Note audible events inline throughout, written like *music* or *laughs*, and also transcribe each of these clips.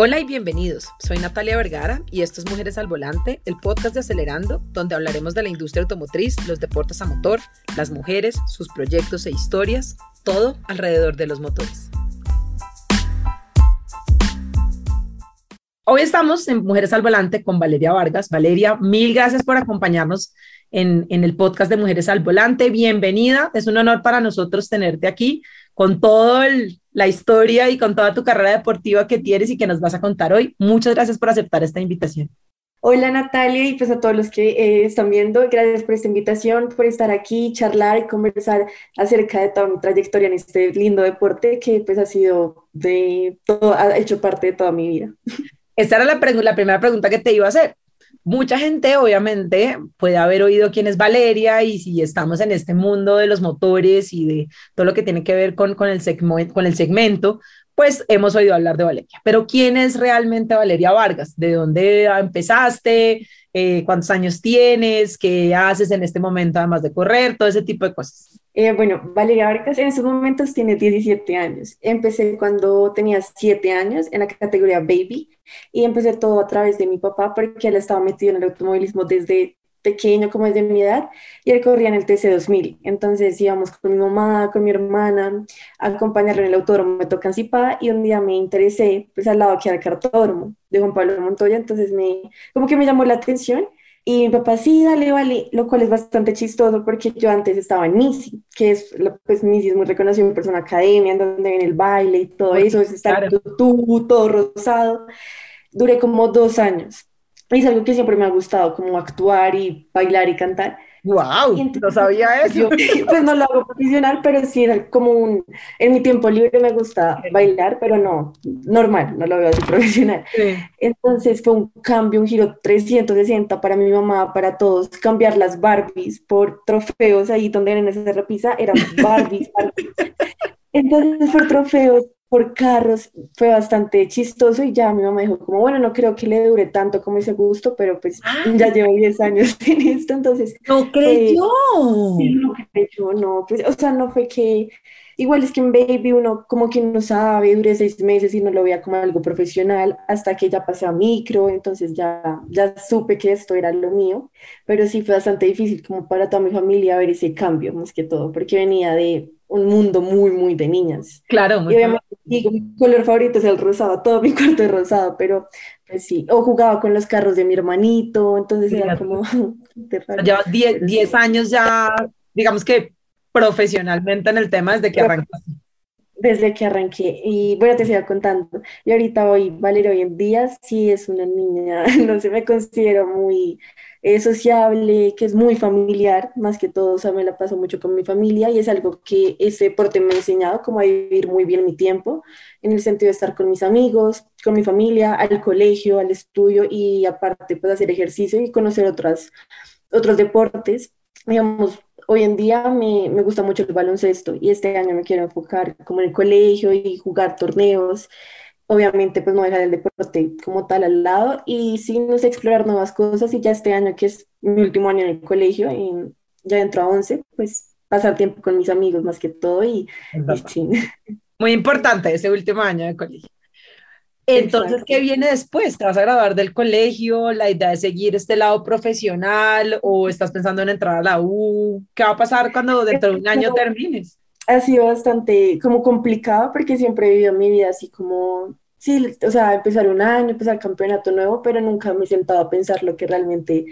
Hola y bienvenidos. Soy Natalia Vergara y esto es Mujeres al Volante, el podcast de Acelerando, donde hablaremos de la industria automotriz, los deportes a motor, las mujeres, sus proyectos e historias, todo alrededor de los motores. Hoy estamos en Mujeres al Volante con Valeria Vargas. Valeria, mil gracias por acompañarnos en, en el podcast de Mujeres al Volante. Bienvenida. Es un honor para nosotros tenerte aquí con toda la historia y con toda tu carrera deportiva que tienes y que nos vas a contar hoy. Muchas gracias por aceptar esta invitación. Hola Natalia y pues a todos los que eh, están viendo, gracias por esta invitación, por estar aquí, charlar y conversar acerca de toda mi trayectoria en este lindo deporte que pues ha sido de todo, ha hecho parte de toda mi vida. Esta era la, la primera pregunta que te iba a hacer mucha gente obviamente puede haber oído quién es Valeria y si estamos en este mundo de los motores y de todo lo que tiene que ver con, con, el, con el segmento, pues hemos oído hablar de Valeria. Pero ¿quién es realmente Valeria Vargas? ¿De dónde empezaste? Eh, ¿Cuántos años tienes? ¿Qué haces en este momento además de correr? Todo ese tipo de cosas. Eh, bueno, Valeria Vargas en estos momentos tiene 17 años. Empecé cuando tenía 7 años en la categoría Baby y empecé todo a través de mi papá porque él estaba metido en el automovilismo desde pequeño, como es de mi edad, y él corría en el TC2000. Entonces íbamos con mi mamá, con mi hermana, a acompañarlo en el autódromo me toca Cipá y un día me interesé, pues al lado que era el cartódromo de Juan Pablo Montoya, entonces me, como que me llamó la atención y mi papá, sí, dale, vale, lo cual es bastante chistoso porque yo antes estaba en MISI, que es, pues MISI es muy reconocido en persona academia, en donde ven el baile y todo eso, es estar tú, todo rosado. Duré como dos años. Y es algo que siempre me ha gustado, como actuar y bailar y cantar. ¡Wow! no sabía eso. pues no lo hago profesional, pero sí era como un... En mi tiempo libre me gusta bailar, pero no, normal, no lo veo así profesional. Entonces fue un cambio, un giro 360 para mi mamá, para todos, cambiar las Barbies por trofeos ahí donde en esa repisa eran Barbies. Barbies. *laughs* Entonces por trofeos por carros fue bastante chistoso y ya mi mamá dijo como, bueno, no creo que le dure tanto como ese gusto, pero pues ah. ya llevo 10 años *laughs* en esto, entonces... No creyó. sí, no creyó, no, pues, o sea, no fue que... Igual es que en Baby uno como que no sabe, dure seis meses y no lo veía como algo profesional hasta que ya pasé a micro, entonces ya, ya supe que esto era lo mío, pero sí fue bastante difícil como para toda mi familia ver ese cambio más que todo, porque venía de un mundo muy, muy de niñas. Claro, muy y obviamente mi color favorito es el rosado, todo mi *laughs* cuarto es rosado, pero pues sí, o jugaba con los carros de mi hermanito, entonces era como... *laughs* Llevas 10 años ya, digamos que profesionalmente en el tema desde que arrancaste. Desde que arranqué, y bueno, te sigo contando, y ahorita hoy, Valeria, hoy en día sí es una niña, *laughs* no sé, me considero muy es sociable, que es muy familiar, más que todo, o sea, me la paso mucho con mi familia y es algo que ese deporte me ha enseñado, como a vivir muy bien mi tiempo, en el sentido de estar con mis amigos, con mi familia, al colegio, al estudio y aparte, pues hacer ejercicio y conocer otras, otros deportes. Digamos, hoy en día me, me gusta mucho el baloncesto y este año me quiero enfocar como en el colegio y jugar torneos obviamente pues no dejar el deporte como tal al lado y sí, no sé, explorar nuevas cosas y ya este año que es mi último año en el colegio y ya entro a 11, pues pasar tiempo con mis amigos más que todo y, sí. *laughs* Muy importante ese último año de colegio. Entonces, ¿qué viene después? ¿Te vas a graduar del colegio? ¿La idea de seguir este lado profesional o estás pensando en entrar a la U? ¿Qué va a pasar cuando dentro de un año termines? ha sido bastante como complicado porque siempre he vivido mi vida así como, sí, o sea, empezar un año, empezar campeonato nuevo, pero nunca me he sentado a pensar lo que realmente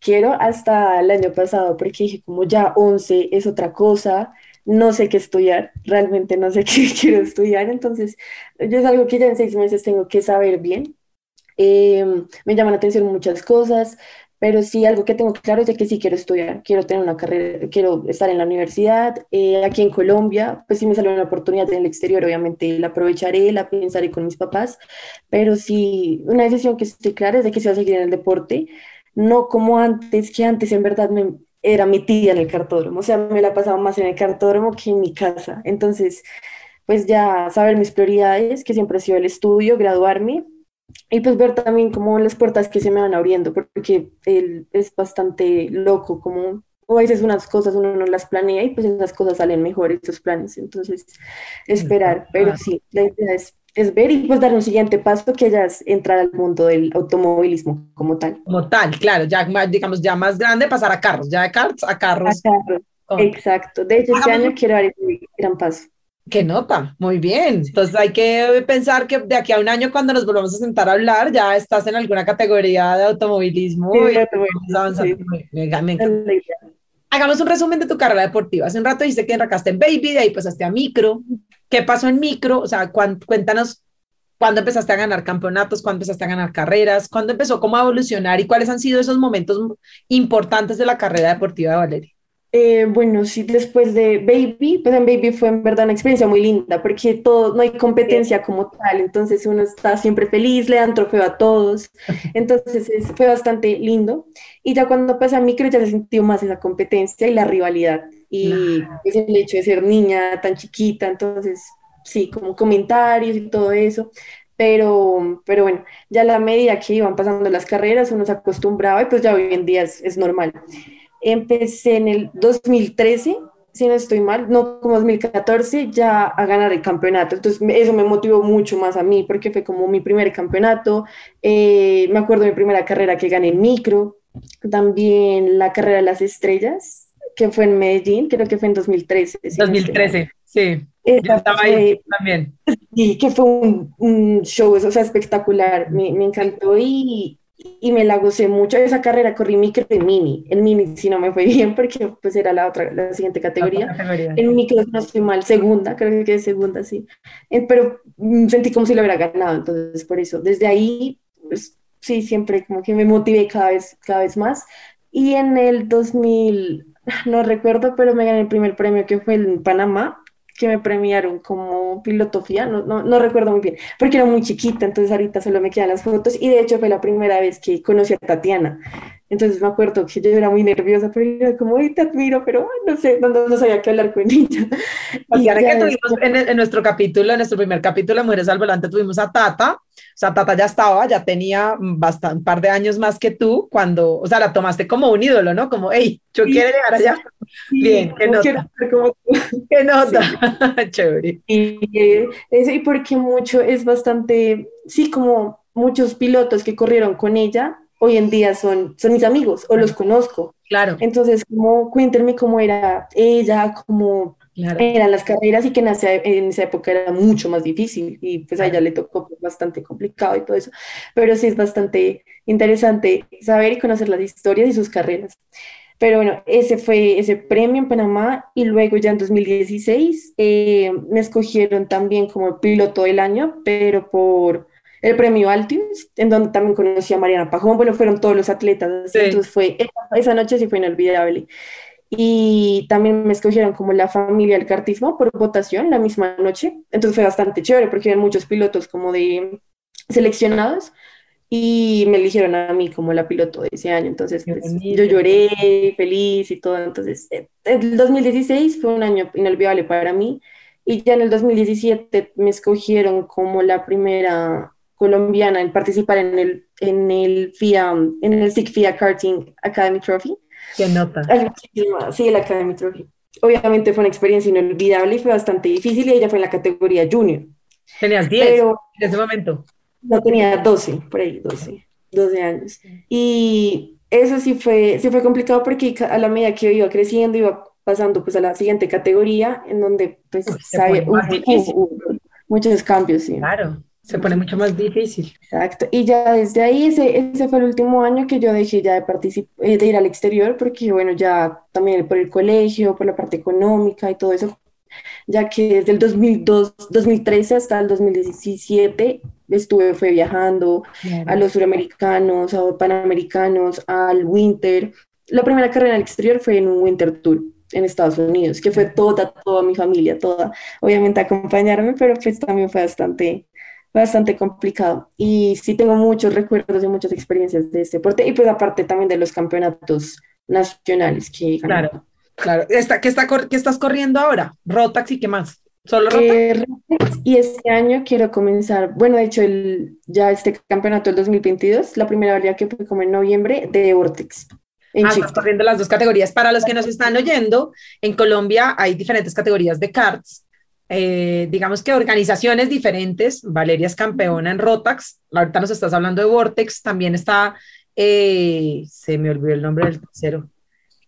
quiero hasta el año pasado porque dije como ya 11 es otra cosa, no sé qué estudiar, realmente no sé *laughs* qué quiero estudiar, entonces yo es algo que ya en seis meses tengo que saber bien. Em, me llaman la atención muchas cosas, pero sí algo que tengo claro es de que sí quiero estudiar, quiero tener una carrera, quiero estar en la universidad, eh, aquí en Colombia, pues si me sale una oportunidad en el exterior, obviamente la aprovecharé, la pensaré con mis papás, pero sí, una decisión que estoy clara es de que se va a seguir en el deporte, no como antes, que antes en verdad era mi tía en el cartódromo, o sea, me la pasaba más en el cartódromo que en mi casa, entonces, pues ya saber mis prioridades, que siempre ha sido el estudio, graduarme, y pues ver también como las puertas que se me van abriendo, porque él es bastante loco, como a veces unas cosas uno no las planea y pues esas cosas salen mejor, esos planes, entonces esperar, pero sí, la idea es es ver y pues dar un siguiente paso que ya es entrar al mundo del automovilismo como tal. Como tal, claro, ya digamos ya más grande pasar a carros, ya de karts a carros. Exacto, de hecho este año quiero dar ese gran paso. Qué nota, muy bien. Entonces hay que pensar que de aquí a un año cuando nos volvamos a sentar a hablar ya estás en alguna categoría de automovilismo. Hagamos un resumen de tu carrera deportiva. Hace un rato dice que arrancaste en Baby, de ahí pasaste a Micro. ¿Qué pasó en Micro? O sea, cuéntanos cuándo empezaste a ganar campeonatos, cuándo empezaste a ganar carreras, cuándo empezó cómo a evolucionar y cuáles han sido esos momentos importantes de la carrera deportiva de Valeria. Eh, bueno, sí, después de Baby, pues en Baby fue en verdad una experiencia muy linda porque todo, no hay competencia como tal, entonces uno está siempre feliz, le dan trofeo a todos, *laughs* entonces fue bastante lindo. Y ya cuando pasé a micro ya se sintió más esa competencia y la rivalidad y pues, el hecho de ser niña tan chiquita, entonces sí, como comentarios y todo eso. Pero, pero bueno, ya a la medida que iban pasando las carreras uno se acostumbraba y pues ya hoy en día es, es normal. Empecé en el 2013, si no estoy mal, no como 2014, ya a ganar el campeonato. Entonces eso me motivó mucho más a mí porque fue como mi primer campeonato. Eh, me acuerdo de mi primera carrera que gané en micro, también la carrera de las estrellas, que fue en Medellín, creo que fue en 2013. 2013, sí. Yo estaba ahí también. Sí, que fue un, un show, o sea, espectacular, me, me encantó y, y me la gocé mucho. Esa carrera corrí micro y mini. El mini si no me fue *laughs* bien porque pues era la otra, la siguiente categoría. En micro no estoy mal, segunda, creo que es segunda, sí. Pero mm, sentí como si lo hubiera ganado, entonces por eso. Desde ahí, pues sí, siempre como que me motivé cada vez, cada vez más. Y en el 2000, no recuerdo, pero me gané el primer premio que fue en Panamá que me premiaron como pilotofía, no, no, no, recuerdo muy bien, porque era muy chiquita, entonces ahorita solo me quedan las fotos y de hecho fue la primera vez que conocí a Tatiana. Entonces me acuerdo que yo era muy nerviosa, pero era como, ay, te admiro, pero no sé, no, no sabía qué hablar con ella. *laughs* Y ahora que tuvimos en, en, nuestro capítulo, en nuestro primer capítulo de Mujeres al Volante, tuvimos a Tata, o sea, Tata ya estaba, ya tenía bastante, un par de años más que tú, cuando, o sea, la tomaste como un ídolo, ¿no? Como, hey, yo quiero llegar allá. Bien, qué nota. *laughs* Qué nota, *laughs* chévere. Y, y porque mucho, es bastante, sí, como muchos pilotos que corrieron con ella, hoy en día son, son mis amigos o los conozco. Claro. Entonces, como cuéntenme cómo era ella, cómo eran las carreras y que en esa, en esa, época era mucho más difícil y pues a ella le tocó bastante complicado y todo eso. Pero sí es bastante interesante saber y conocer las historias y sus carreras. Pero bueno, ese fue ese premio en Panamá y luego ya en 2016 eh, me escogieron también como piloto del año, pero por el premio Altius, en donde también conocí a Mariana Pajón, bueno, fueron todos los atletas, entonces fue, esa, noche sí fue inolvidable. Y también me escogieron como la familia del cartismo por votación la misma noche, entonces fue bastante chévere porque había muchos pilotos como de seleccionados y me eligieron a mí como la piloto de ese año, entonces pues, yo lloré feliz y todo, entonces eh, el 2016 fue un año inolvidable para mí y ya en el 2017 me escogieron como la primera colombiana en participar en el, en el FIA, en el SIG FIA Karting Academy Trophy. ¿Qué nota? Sí, el Academy Trophy. Obviamente fue una experiencia inolvidable y fue bastante difícil y ella fue en la categoría junior. Tenías 10 en ese momento. No, tenía 12, por ahí, 12, 12 años. Y eso sí fue, sí fue complicado porque a la medida que yo iba creciendo, iba pasando pues a la siguiente categoría, en donde pues sabe, muchos cambios, sí. Claro. Se pone mucho más difícil. Exacto. Y ya desde ahí, ese, ese fue el último año que yo dejé ya de, participar, eh, de ir al exterior, porque bueno, ya también por el colegio, por la parte económica y todo eso, ya que desde el 2002, 2013 hasta el 2017 estuve, fue viajando a los suramericanos, a los panamericanos, al winter. La primera carrera al exterior fue en un winter tour en Estados Unidos, que fue toda, toda mi familia, toda, obviamente acompañarme, pero pues también fue bastante bastante complicado. Y sí tengo muchos recuerdos y muchas experiencias de este deporte y pues aparte también de los campeonatos nacionales que Claro, claro. ¿Está, qué, está, ¿Qué estás corriendo ahora? ¿Rotax y qué más? ¿Solo? Eh, y este año quiero comenzar, bueno, de hecho el, ya este campeonato del 2022, la primera variedad que fue como en noviembre de Vortex. En ah, estás corriendo las dos categorías. Para los que nos están oyendo, en Colombia hay diferentes categorías de karts eh, digamos que organizaciones diferentes. Valeria es campeona en Rotax, ahorita nos estás hablando de Vortex, también está, eh, se me olvidó el nombre del tercero.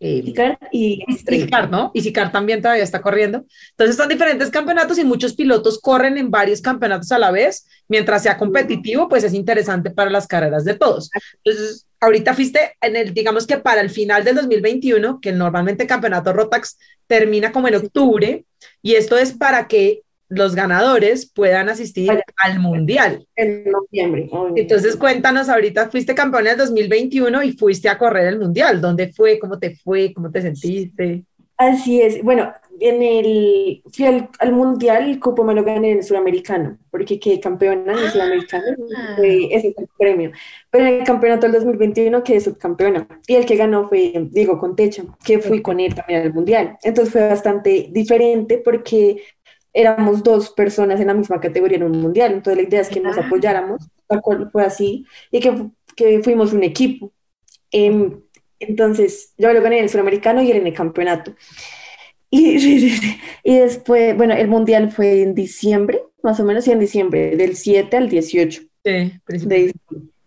Eh, Sicar y Sicar, ¿no? Y Sicar también todavía está corriendo. Entonces son diferentes campeonatos y muchos pilotos corren en varios campeonatos a la vez. Mientras sea competitivo, pues es interesante para las carreras de todos. Entonces, ahorita fuiste en el, digamos que para el final del 2021, que normalmente el campeonato Rotax termina como en octubre, y esto es para que los ganadores puedan asistir al mundial. En noviembre. Entonces cuéntanos, ahorita fuiste campeón en el 2021 y fuiste a correr el mundial. ¿Dónde fue? ¿Cómo te fue? ¿Cómo te sentiste? Así es. Bueno, en el, fui al, mundial, el cupo me lo gané en el sudamericano, porque quedé campeona en el sudamericano, ah. ese es el premio. Pero en el campeonato del 2021 quedé subcampeona, y el que ganó fue Diego Contecha, que fui con él también al mundial. Entonces fue bastante diferente porque éramos dos personas en la misma categoría en un mundial, entonces la idea es que nos apoyáramos, fue así, y que, que fuimos un equipo. Em, entonces, yo lo gané en el sudamericano y él en el campeonato. Y, *laughs* y después, bueno, el mundial fue en diciembre, más o menos, y en diciembre, del 7 al 18. Sí,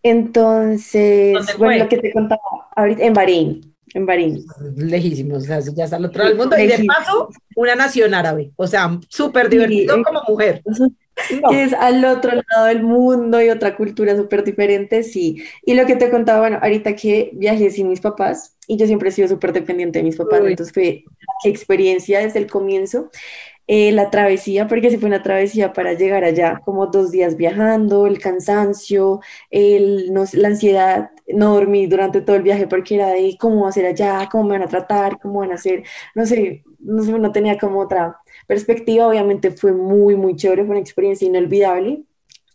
Entonces, bueno, lo que te contaba ahorita, en Bahrein, en Bahrein. Lejísimos, o sea, ya está al otro lado del mundo. Y de paso, una nación árabe, o sea, súper divertido como mujer. Que es al otro lado del mundo y otra cultura súper diferente, sí. Y lo que te contaba, bueno, ahorita que viajé sin mis papás, y yo siempre he sido súper dependiente de mis papás, entonces fue qué experiencia desde el comienzo. Eh, la travesía, porque se fue una travesía para llegar allá, como dos días viajando, el cansancio, el, no, la ansiedad, no dormí durante todo el viaje porque era de cómo va a ser allá, cómo me van a tratar, cómo van a hacer, no sé, no sé, no tenía como otra perspectiva, obviamente fue muy, muy chévere, fue una experiencia inolvidable,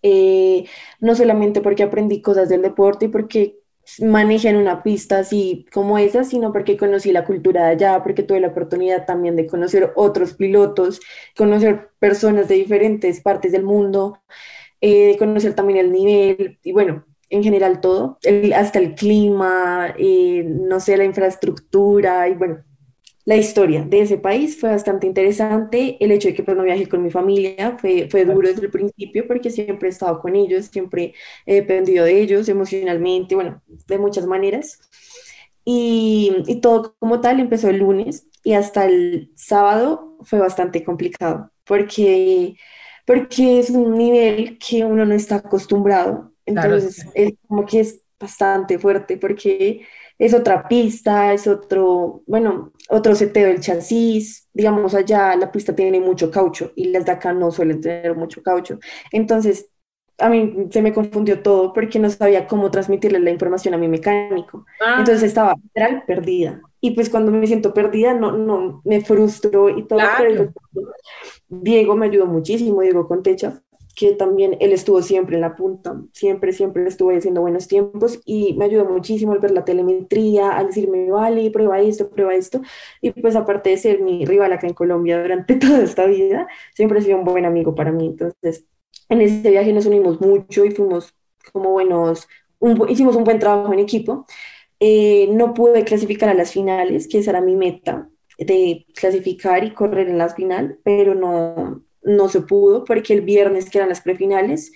eh, no solamente porque aprendí cosas del deporte y porque manejé en una pista así como esa, sino porque conocí la cultura de allá, porque tuve la oportunidad también de conocer otros pilotos, conocer personas de diferentes partes del mundo, eh, conocer también el nivel. Y bueno, en general todo, hasta el clima, eh, no sé, la infraestructura y bueno, la historia de ese país fue bastante interesante. El hecho de que pues, no viajé con mi familia fue, fue duro desde el principio porque siempre he estado con ellos, siempre he dependido de ellos emocionalmente, bueno, de muchas maneras. Y, y todo como tal empezó el lunes y hasta el sábado fue bastante complicado porque, porque es un nivel que uno no está acostumbrado. Entonces, es como que es bastante fuerte porque es otra pista, es otro, bueno, otro seteo del chasis, digamos allá la pista tiene mucho caucho y las de acá no suelen tener mucho caucho. Entonces, a mí se me confundió todo porque no sabía cómo transmitirle la información a mi mecánico. Ah. Entonces estaba literal perdida. Y pues cuando me siento perdida, no, no, me frustro y todo. Diego me ayudó muchísimo, Diego Contecha, que también él estuvo siempre en la punta, siempre, siempre estuvo haciendo buenos tiempos y me ayudó muchísimo al ver la telemetría, al decirme, vale, prueba esto, prueba esto. Y pues aparte de ser mi rival acá en Colombia durante *laughs* toda esta vida, siempre ha sido un buen amigo para mí. Entonces, en ese viaje nos unimos mucho y fuimos como buenos, hicimos un buen trabajo en equipo. Eh, no pude clasificar a las finales, que esa era mi meta, de clasificar y correr en las finales, pero no, no se pudo porque el viernes, que eran las prefinales,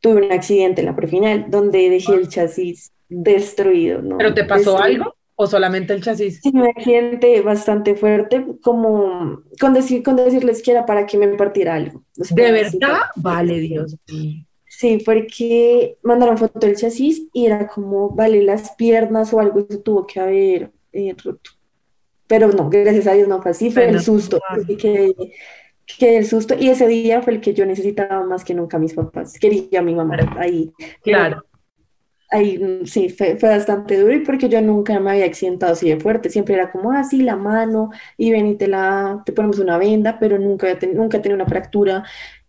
tuve un accidente en la prefinal donde dejé el chasis destruido. ¿no? ¿Pero te pasó algo o solamente el chasis? Sí, un accidente bastante fuerte, como con, decir, con decirles que era para que me partiera algo. ¿De verdad? Vale, Dios Sí, porque mandaron foto del chasis y era como, vale, las piernas o algo se tuvo que haber eh, roto. Pero no, gracias a Dios no fue así, fue el susto. Así que que el susto, y ese día fue el que yo necesitaba más que nunca a mis papás, quería a mi mamá ahí. Claro. Ahí mm, sí, fue, fue, bastante duro y porque yo nunca me había accidentado así de fuerte, siempre era como así, ah, la mano, y ven y te, la, te ponemos una venda, pero nunca, nunca he tenido una fractura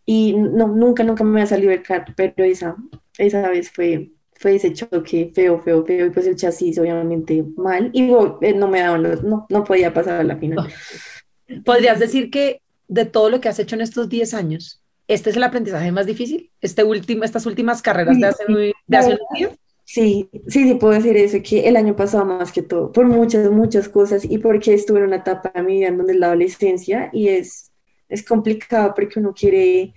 y no, nunca, nunca me había salido el carro, pero esa, esa vez fue, fue ese choque feo, feo, feo, y pues el chasis obviamente mal, y eh, no me daban no, no podía pasar a la final. *laughs* ¿Podrías decir que de todo lo que has hecho en estos 10 años, ¿este es el aprendizaje más difícil? Este último, ¿Estas últimas carreras de hace, de hace un Sí, sí, sí puedo decir eso, que el año pasado más que todo, por muchas, muchas cosas y porque estuve en una etapa de mi vida en donde es la adolescencia y es, es complicado porque uno quiere,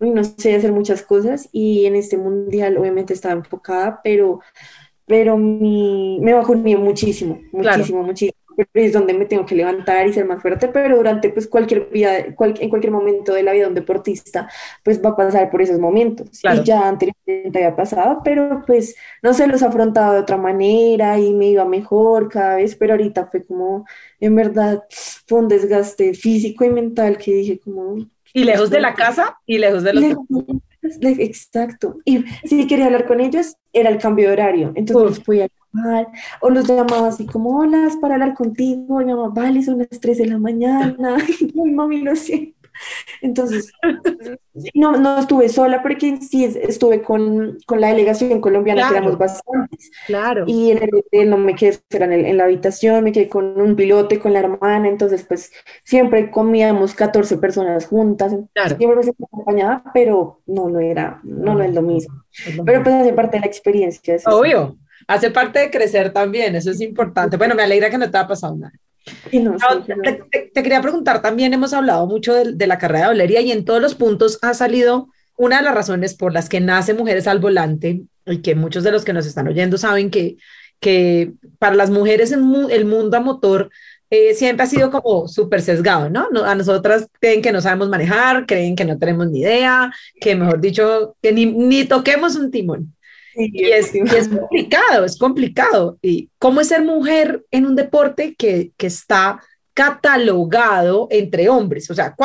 no sé, hacer muchas cosas y en este mundial obviamente estaba enfocada, pero, pero mi, me bajoné muchísimo, muchísimo, muchísimo es donde me tengo que levantar y ser más fuerte, pero durante pues cualquier vida, en cualquier momento de la vida de un deportista, pues va a pasar por esos momentos. Y ya anteriormente había pasado, pero pues no sé, los afrontado de otra manera y me iba mejor cada vez, pero ahorita fue como, en verdad, fue un desgaste físico y mental que dije como... Y lejos de la casa y lejos de los... Exacto. Y si quería hablar con ellos, era el cambio de horario. Entonces fui a o los llamaba así como, hola, para hablar contigo, mamá, vale, son las 3 de la mañana, *laughs* y mami, lo siento. Entonces, no, no estuve sola porque sí estuve con, con la delegación colombiana, que éramos bastantes. Claro. Y en el hotel no me quedé en, en, la habitación, me quedé con un pilote, con la hermana, entonces pues siempre comíamos 14 personas juntas, claro. siempre me sentía acompañada, pero no, no era, no, no es lo mismo. pero pues hace parte de la experiencia. Obvio hace parte de crecer también, eso es importante. Bueno, me alegra que no te haya pasado nada. Te, quería preguntar también, hemos hablado mucho de, la carrera de Valeria y en todos los puntos ha salido una de las razones por las que nace Mujeres al Volante y que muchos de los que nos están oyendo saben que, que para las mujeres en el mundo a motor eh, siempre ha sido como súper sesgado, ¿no? A nosotras creen que no sabemos manejar, creen que no tenemos ni idea, que mejor dicho, que ni, ni toquemos un timón y, es, complicado, es complicado. ¿Y cómo es ser mujer en un deporte que, que está catalogado entre hombres? O sea,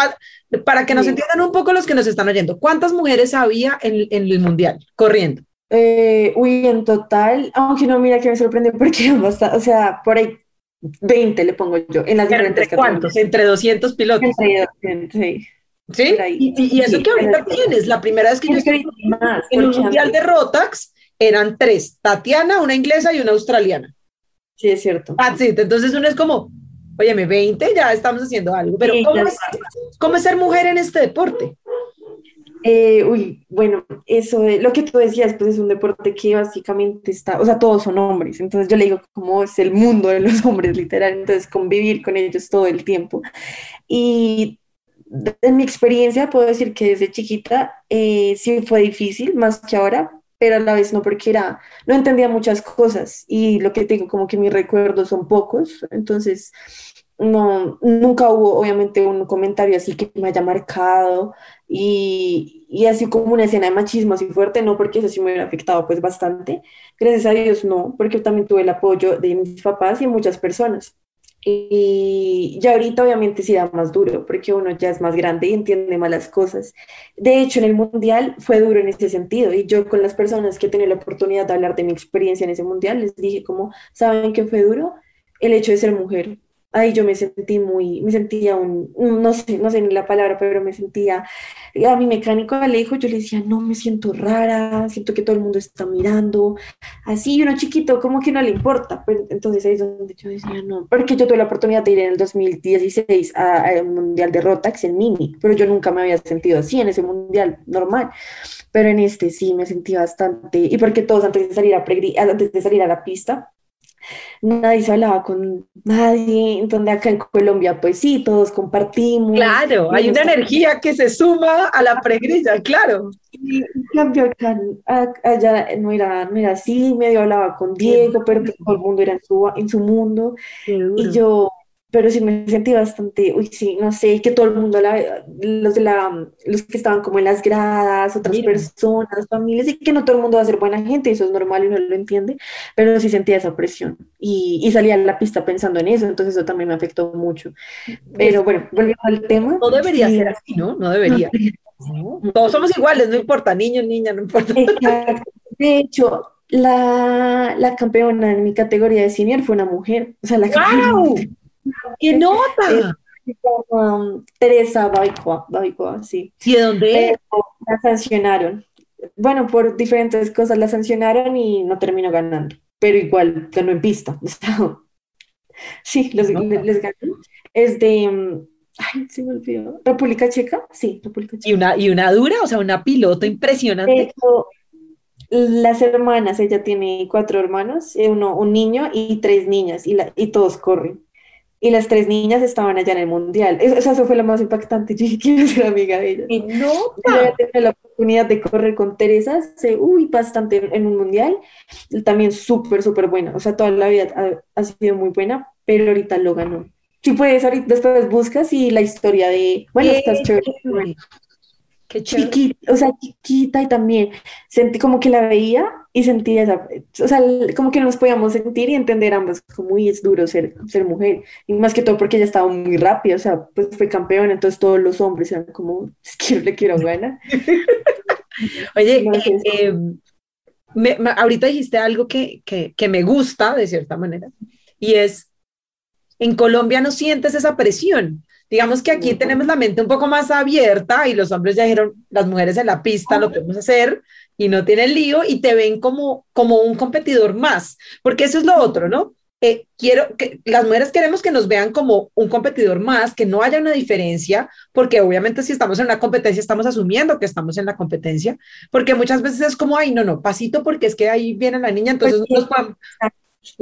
para que nos entiendan un poco los que nos están oyendo, ¿cuántas mujeres había en, en el Mundial corriendo? Eh, uy, en total, aunque no, mira que me sorprendió porque, o sea, por ahí 20 le pongo yo en las diferentes ¿Entre cuántos? Entre 200 pilotos. Entre 200, sí. ¿Sí? Y, y, eso que ahorita tienes, la primera vez que yo estoy en un mundial de Rotax, eran tres, Tatiana, una inglesa y una australiana. Sí, es cierto. Ah, sí, entonces uno es como, óyeme, 20, ya estamos haciendo algo, pero ¿cómo, es, ¿cómo, es, ser mujer en este deporte? Eh, uy, bueno, eso, de, lo que tú decías, pues es un deporte que básicamente está, o sea, todos son hombres, entonces yo le digo cómo es el mundo de los *laughs* hombres, literal, entonces convivir con ellos todo el tiempo. Y en mi experiencia puedo decir que desde chiquita eh, sí fue difícil, más que ahora, pero a la vez no, porque era, no entendía muchas cosas. Y lo que tengo como que mis recuerdos son pocos, entonces no, nunca hubo obviamente un comentario así que me haya marcado. Y, y, así como una escena de machismo así fuerte, no, porque eso sí me hubiera afectado pues bastante, gracias a Dios no, porque también tuve el apoyo de mis papás y muchas personas. Y ya ahorita obviamente sí da más duro, porque uno ya es más grande y entiende más las cosas. De hecho, en el mundial fue duro en ese sentido. Y yo con las personas que tenía la oportunidad de hablar de mi experiencia en ese mundial, les dije como, ¿saben qué fue duro? El hecho de ser mujer ahí yo me sentí muy, me sentía un, no sé, no sé ni la palabra, pero me sentía, a mi mecánico Alejo, yo le decía, no, me siento rara, siento que todo el mundo está mirando, así, uno chiquito, como que no le importa, pero entonces ahí es donde yo decía, no, porque yo tuve la oportunidad de ir en el 2016 al Mundial de Rotax en Mini, pero yo nunca me había sentido así en ese Mundial normal, pero en este sí me sentí bastante, y porque todos antes de salir a, antes de salir a la pista, nadie se hablaba con nadie, donde acá en Colombia, pues sí, todos compartimos. Claro, hay una energía que se suma a la pregrilla, claro. Y en cambio acá, allá no era, no era así, medio hablaba con Diego, pero todo el mundo era en su, en su mundo. Y yo pero sí me sentí bastante, uy, sí, no sé, que todo el mundo, los, de la, los que estaban como en las gradas, otras personas, familias, y que no todo el mundo va a ser buena gente, eso es normal y no lo entiende, pero sí sentía esa presión y, y salía a la pista pensando en eso, entonces eso también me afectó mucho. Pero bueno, volviendo al tema. No debería ser así, ¿no? No debería. Todos somos iguales, no importa, niño, niña, no importa. De hecho, la, la campeona en mi categoría de senior fue una mujer, o sea, la ¡Wow! ¡Qué nota! Um, Teresa Babicoa, sí. ¿Y de dónde La sancionaron. Bueno, por diferentes cosas la sancionaron y no terminó ganando, pero igual ganó en pista. *laughs* sí, les ganó. Es de, um, ay, se me olvidó, República Checa, sí, República Checa. ¿Y una, y una dura, o sea, una piloto impresionante. las hermanas, ella tiene cuatro hermanos, eh, uno, un niño y tres niñas, y, la, y todos corren y las tres niñas estaban allá en el mundial. Eso, eso fue lo más impactante. *laughs* Yo quiero ser amiga de ellas. Y no, Yo la oportunidad de correr con Teresa, sé, uy, bastante en un mundial. También súper, súper buena. O sea, toda la vida ha, ha, sido muy buena, pero ahorita lo ganó. Si puedes, ahorita después buscas y la historia de, bueno, estás chévere. Chiquita, o sea, chiquita y también sentí como que la veía y sentía esa, o sea, como que nos podíamos sentir y entender ambos, como y es duro ser, ser mujer, y más que todo porque ella estaba muy rápida, o sea, pues fue campeona, entonces todos los hombres eran como, quiero, le quiero ganar. *laughs* Oye, eh, em, me, ahorita dijiste algo que, que, que me gusta de cierta manera, y es, en Colombia no sientes esa presión, Digamos que aquí tenemos la mente un poco más abierta y los hombres ya dijeron, las mujeres en la pista lo podemos hacer y no tienen lío y te ven como, como un competidor más, porque eso es lo otro, ¿no? Eh, quiero que las mujeres queremos que nos vean como un competidor más, que no haya una diferencia, porque obviamente si estamos en una competencia estamos asumiendo que estamos en la competencia, porque muchas veces es como, ay, no, no, pasito porque es que ahí viene la niña, entonces pues no, nos podemos,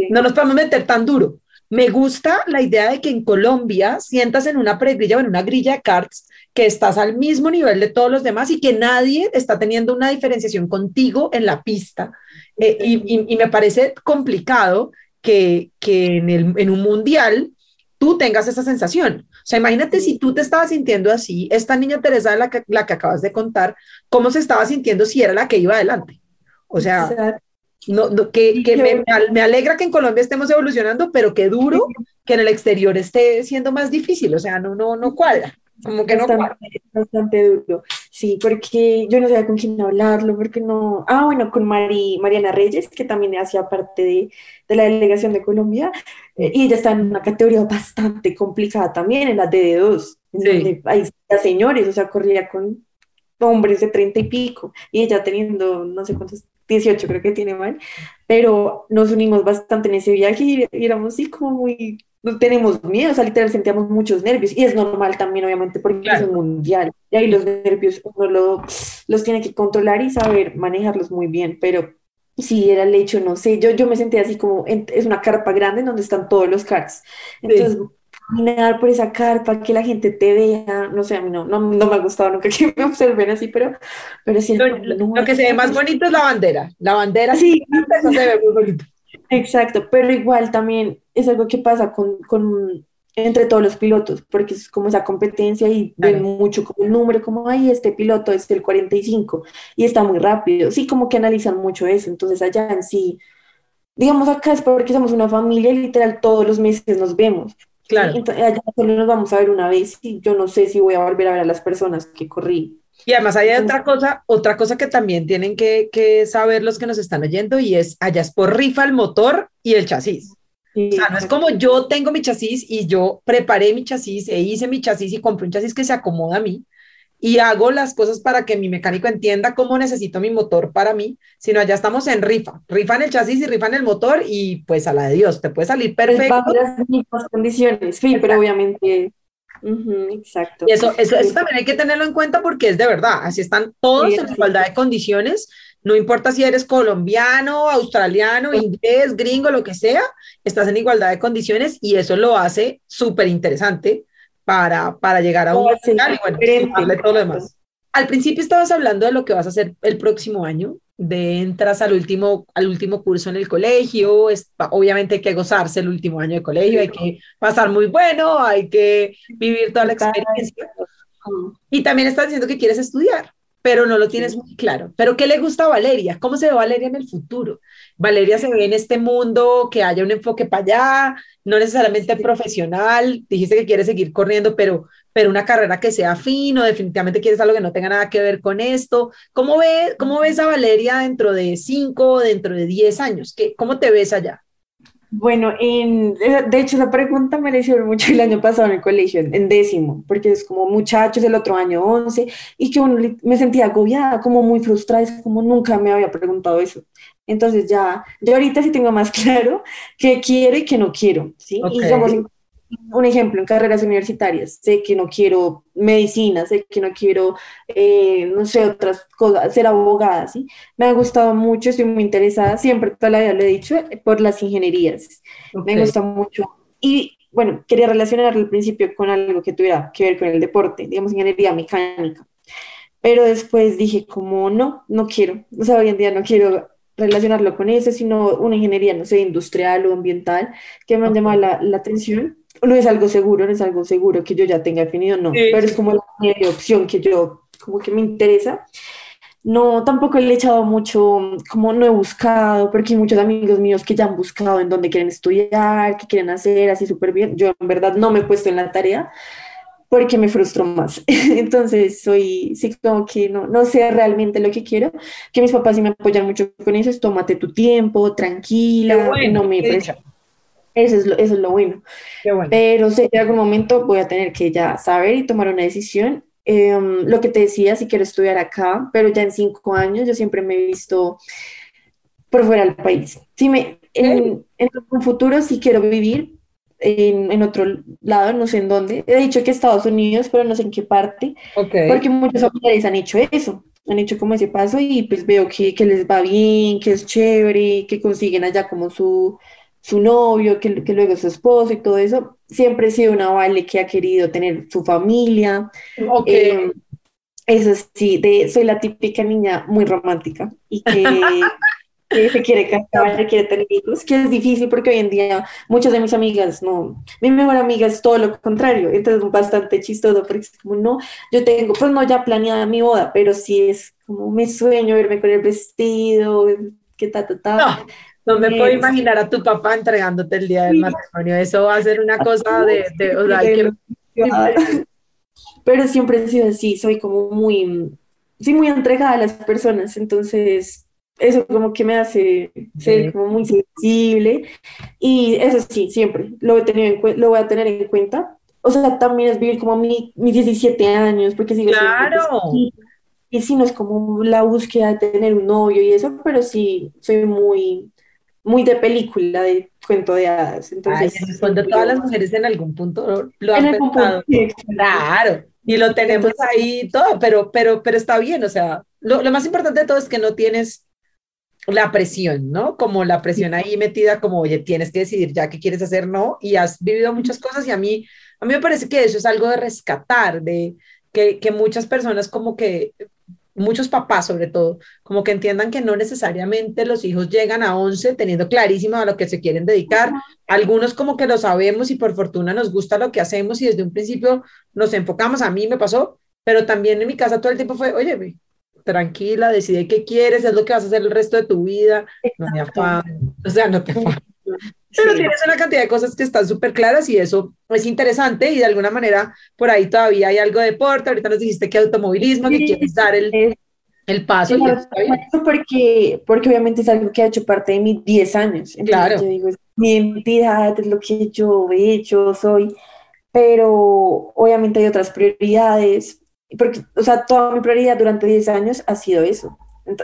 no nos podemos meter tan duro. Me gusta la idea de que en Colombia sientas en una pregrilla o en una grilla de cards que estás al mismo nivel de todos los demás y que nadie está teniendo una diferenciación contigo en la pista. Eh, y, me parece complicado que, que en, el, en un mundial tú tengas esa sensación. O sea, imagínate si tú te estabas sintiendo así, esta niña Teresa, la que, la que acabas de contar, ¿cómo se estaba sintiendo si era la que iba adelante? O sea, no, que, que me, me, alegra que en Colombia estemos evolucionando, pero qué duro que en el exterior esté siendo más difícil, o sea, no, no, no cuadra, como que bastante, no cuadra. Bastante duro, sí, porque yo no sabía con quién hablarlo, porque no, ah, bueno, con Mari, Mariana Reyes, que también hacía parte de, de la delegación de Colombia, eh, y ella está en una categoría bastante complicada también, en la DD2, en sí. donde hay señores, o sea, corría con hombres de treinta y pico, y ella teniendo no sé cuántos 18 creo que tiene mal, pero nos unimos bastante en ese viaje y, éramos así como muy, no tenemos miedo, o sea, literal sentíamos muchos nervios. Y es normal también obviamente porque es un mundial. Y ahí los nervios uno lo, los tiene que controlar y saber manejarlos muy bien, pero si era el hecho, no sé, yo, yo me sentía así como, es una carpa grande en donde están todos los cards, entonces caminar por esa carpa, que la gente te vea, no sé, a mí no, no, no me ha gustado nunca *laughs* que me observen así, pero, pero sí. Lo, lo que se ve más bonito es la bandera, la bandera sí, *laughs* eso se ve muy bonito. Exacto, pero igual también es algo que pasa con, con entre todos los pilotos, porque es como esa competencia y ven mucho como el número, como, ay, este piloto es el 45 y está muy rápido, sí, como que analizan mucho eso, entonces allá en sí, digamos acá es porque somos una familia y literal todos los meses nos vemos, Claro. entonces, allá solo nos vamos a ver una vez y yo no sé si voy a volver a ver a las personas que corrí. Y además hay otra cosa, otra cosa que también tienen que, que, saber los que nos están oyendo y es, allá es por rifa el motor y el chasis. Sí, o sea, no es como yo tengo mi chasis y yo preparé mi chasis e hice mi chasis y compré un chasis que se acomoda a mí y hago las cosas para que mi mecánico entienda cómo necesito mi motor para mí, sino allá estamos en rifa, rifa en el chasis y rifa en el motor y pues a la de Dios, te puede salir pues perfecto. las mismas condiciones, sí, pero obviamente... exacto. Y eso, eso, eso, también hay que tenerlo en cuenta porque es de verdad, así están todos en igualdad de condiciones, no importa si eres colombiano, australiano, inglés, gringo, lo que sea, estás en igualdad de condiciones y eso lo hace súper interesante para, para llegar a un final y bueno, todo lo demás. Al principio estabas hablando de lo que vas a hacer el próximo año, de entras al último, al último curso en el colegio, es, obviamente hay que gozarse el último año de colegio, hay que pasar muy bueno, hay que vivir toda la experiencia. Y también estás diciendo que quieres estudiar, pero no lo tienes muy claro. ¿Pero qué le gusta a Valeria? ¿Cómo se ve Valeria en el futuro? Valeria se ve en este mundo que haya un enfoque para allá, no necesariamente profesional, dijiste que quieres seguir corriendo, pero, pero una carrera que sea fino, definitivamente quieres algo que no tenga nada que ver con esto. ¿Cómo, ves, cómo ves a Valeria dentro de cinco, dentro de diez años? ¿Qué, ¿Cómo te ves allá? Bueno, en, de hecho esa pregunta me la hicieron mucho el año pasado en el colegio, en décimo, porque es como muchachos el otro año once, y que uno me sentía agobiada, como muy frustrada, es como nunca me había preguntado eso. Entonces ya, yo ahorita sí tengo más *laughs* claro qué quiero y qué no quiero, ¿sí? Y digamos, un ejemplo, en carreras universitarias, sé que no quiero medicina, sé que no quiero, eh, no sé, otras cosas, ser abogada, ¿sí? Me ha gustado mucho, estoy muy interesada, siempre toda la vida lo he dicho, por las ingenierías. Me gusta mucho. Y bueno, quería relacionar al principio con algo que tuviera que ver con el deporte, digamos ingeniería mecánica. Pero después dije como no, no quiero, o sea, hoy en día no quiero relacionarlo con eso, sino una ingeniería, no sé, industrial o ambiental, que me han llamado la, la atención. No es algo seguro, no es algo seguro que yo ya tenga definido, no, pero es como la opción que yo, como que me interesa. No, tampoco le he echado mucho, como no he buscado, porque hay muchos amigos míos que ya han buscado en dónde quieren estudiar, qué quieren hacer, así súper bien. Yo en verdad no me he puesto en la tarea porque me frustro más. *laughs* Entonces, soy, sí, como que no, no sé realmente lo que quiero, que mis papás sí me apoyan mucho con eso, es tómate tu tiempo, tranquila, no me Eso es, lo, eso es lo bueno. bueno. Pero sé que en algún momento voy a tener que ya saber y tomar una decisión Em, lo que te decía, si quiero estudiar acá, pero ya en cinco años yo siempre me he visto por fuera del país. Si me, en, en un futuro sí quiero vivir en, en, otro lado, no sé en dónde. He dicho que Estados Unidos, pero no sé en qué parte, porque muchos familiares han hecho eso, han hecho como ese paso y pues veo que, que les va bien, que es chévere, que consiguen allá como su, su novio, que, que, luego su esposo y todo eso, siempre he sido una Vale que ha querido tener su familia. Eh, eso sí, de, soy la típica niña muy romántica y que, *laughs* se quiere casar, quiere tener hijos, que es difícil porque hoy en día muchas de mis amigas no, mi mejor amiga es todo lo contrario, entonces es bastante chistoso porque es como no, yo tengo, pues no ya planeada mi boda, pero sí es como mi sueño verme con el vestido, que ta, ta, ta. No me puedo imaginar a tu papá entregándote el día del matrimonio. Eso va a ser una cosa de, de Pero siempre he sido así, soy como muy, sí, muy entregada a las personas, entonces eso como que me hace ser como muy sensible y eso sí, siempre lo, he tenido lo voy a tener en cuenta. O sea, también es vivir como mi, mis 17 años, porque sigo Claro. y sí, no es como la búsqueda de tener un novio y eso, pero sí, soy muy, muy de película, de cuento de hadas. Entonces, cuando todas las mujeres en algún punto lo han pensado. claro, y lo tenemos ahí todo, pero, pero, pero está bien, o sea, lo, lo, más importante de todo es que no tienes la presión, ¿no? Como la presión ahí metida, como, oye, tienes que decidir ya qué quieres hacer, ¿no? Y has vivido muchas cosas y a mí, a mí me parece que eso es algo de rescatar, de que, que muchas personas como que muchos papás sobre todo, como que entiendan que no necesariamente los hijos llegan a 11 teniendo clarísimo a lo que se quieren dedicar. Algunos como que lo sabemos y por fortuna nos gusta lo que hacemos y desde un principio nos enfocamos. A mí me pasó, pero también en mi casa todo el tiempo fue, oye, tranquila, decide qué quieres, es lo que vas a hacer el resto de tu vida, no me o sea, no te *laughs* Pero tienes una cantidad de cosas que están súper claras y eso es interesante y de alguna manera por ahí todavía hay algo de deporte. Ahorita nos dijiste que automovilismo, que quieres dar el, el paso. porque, porque obviamente es algo que ha hecho parte de mis 10 años. claro. Yo digo, es mi identidad, es lo que yo he hecho, soy. Pero obviamente hay otras prioridades. Porque, o sea, toda mi prioridad durante 10 años ha sido eso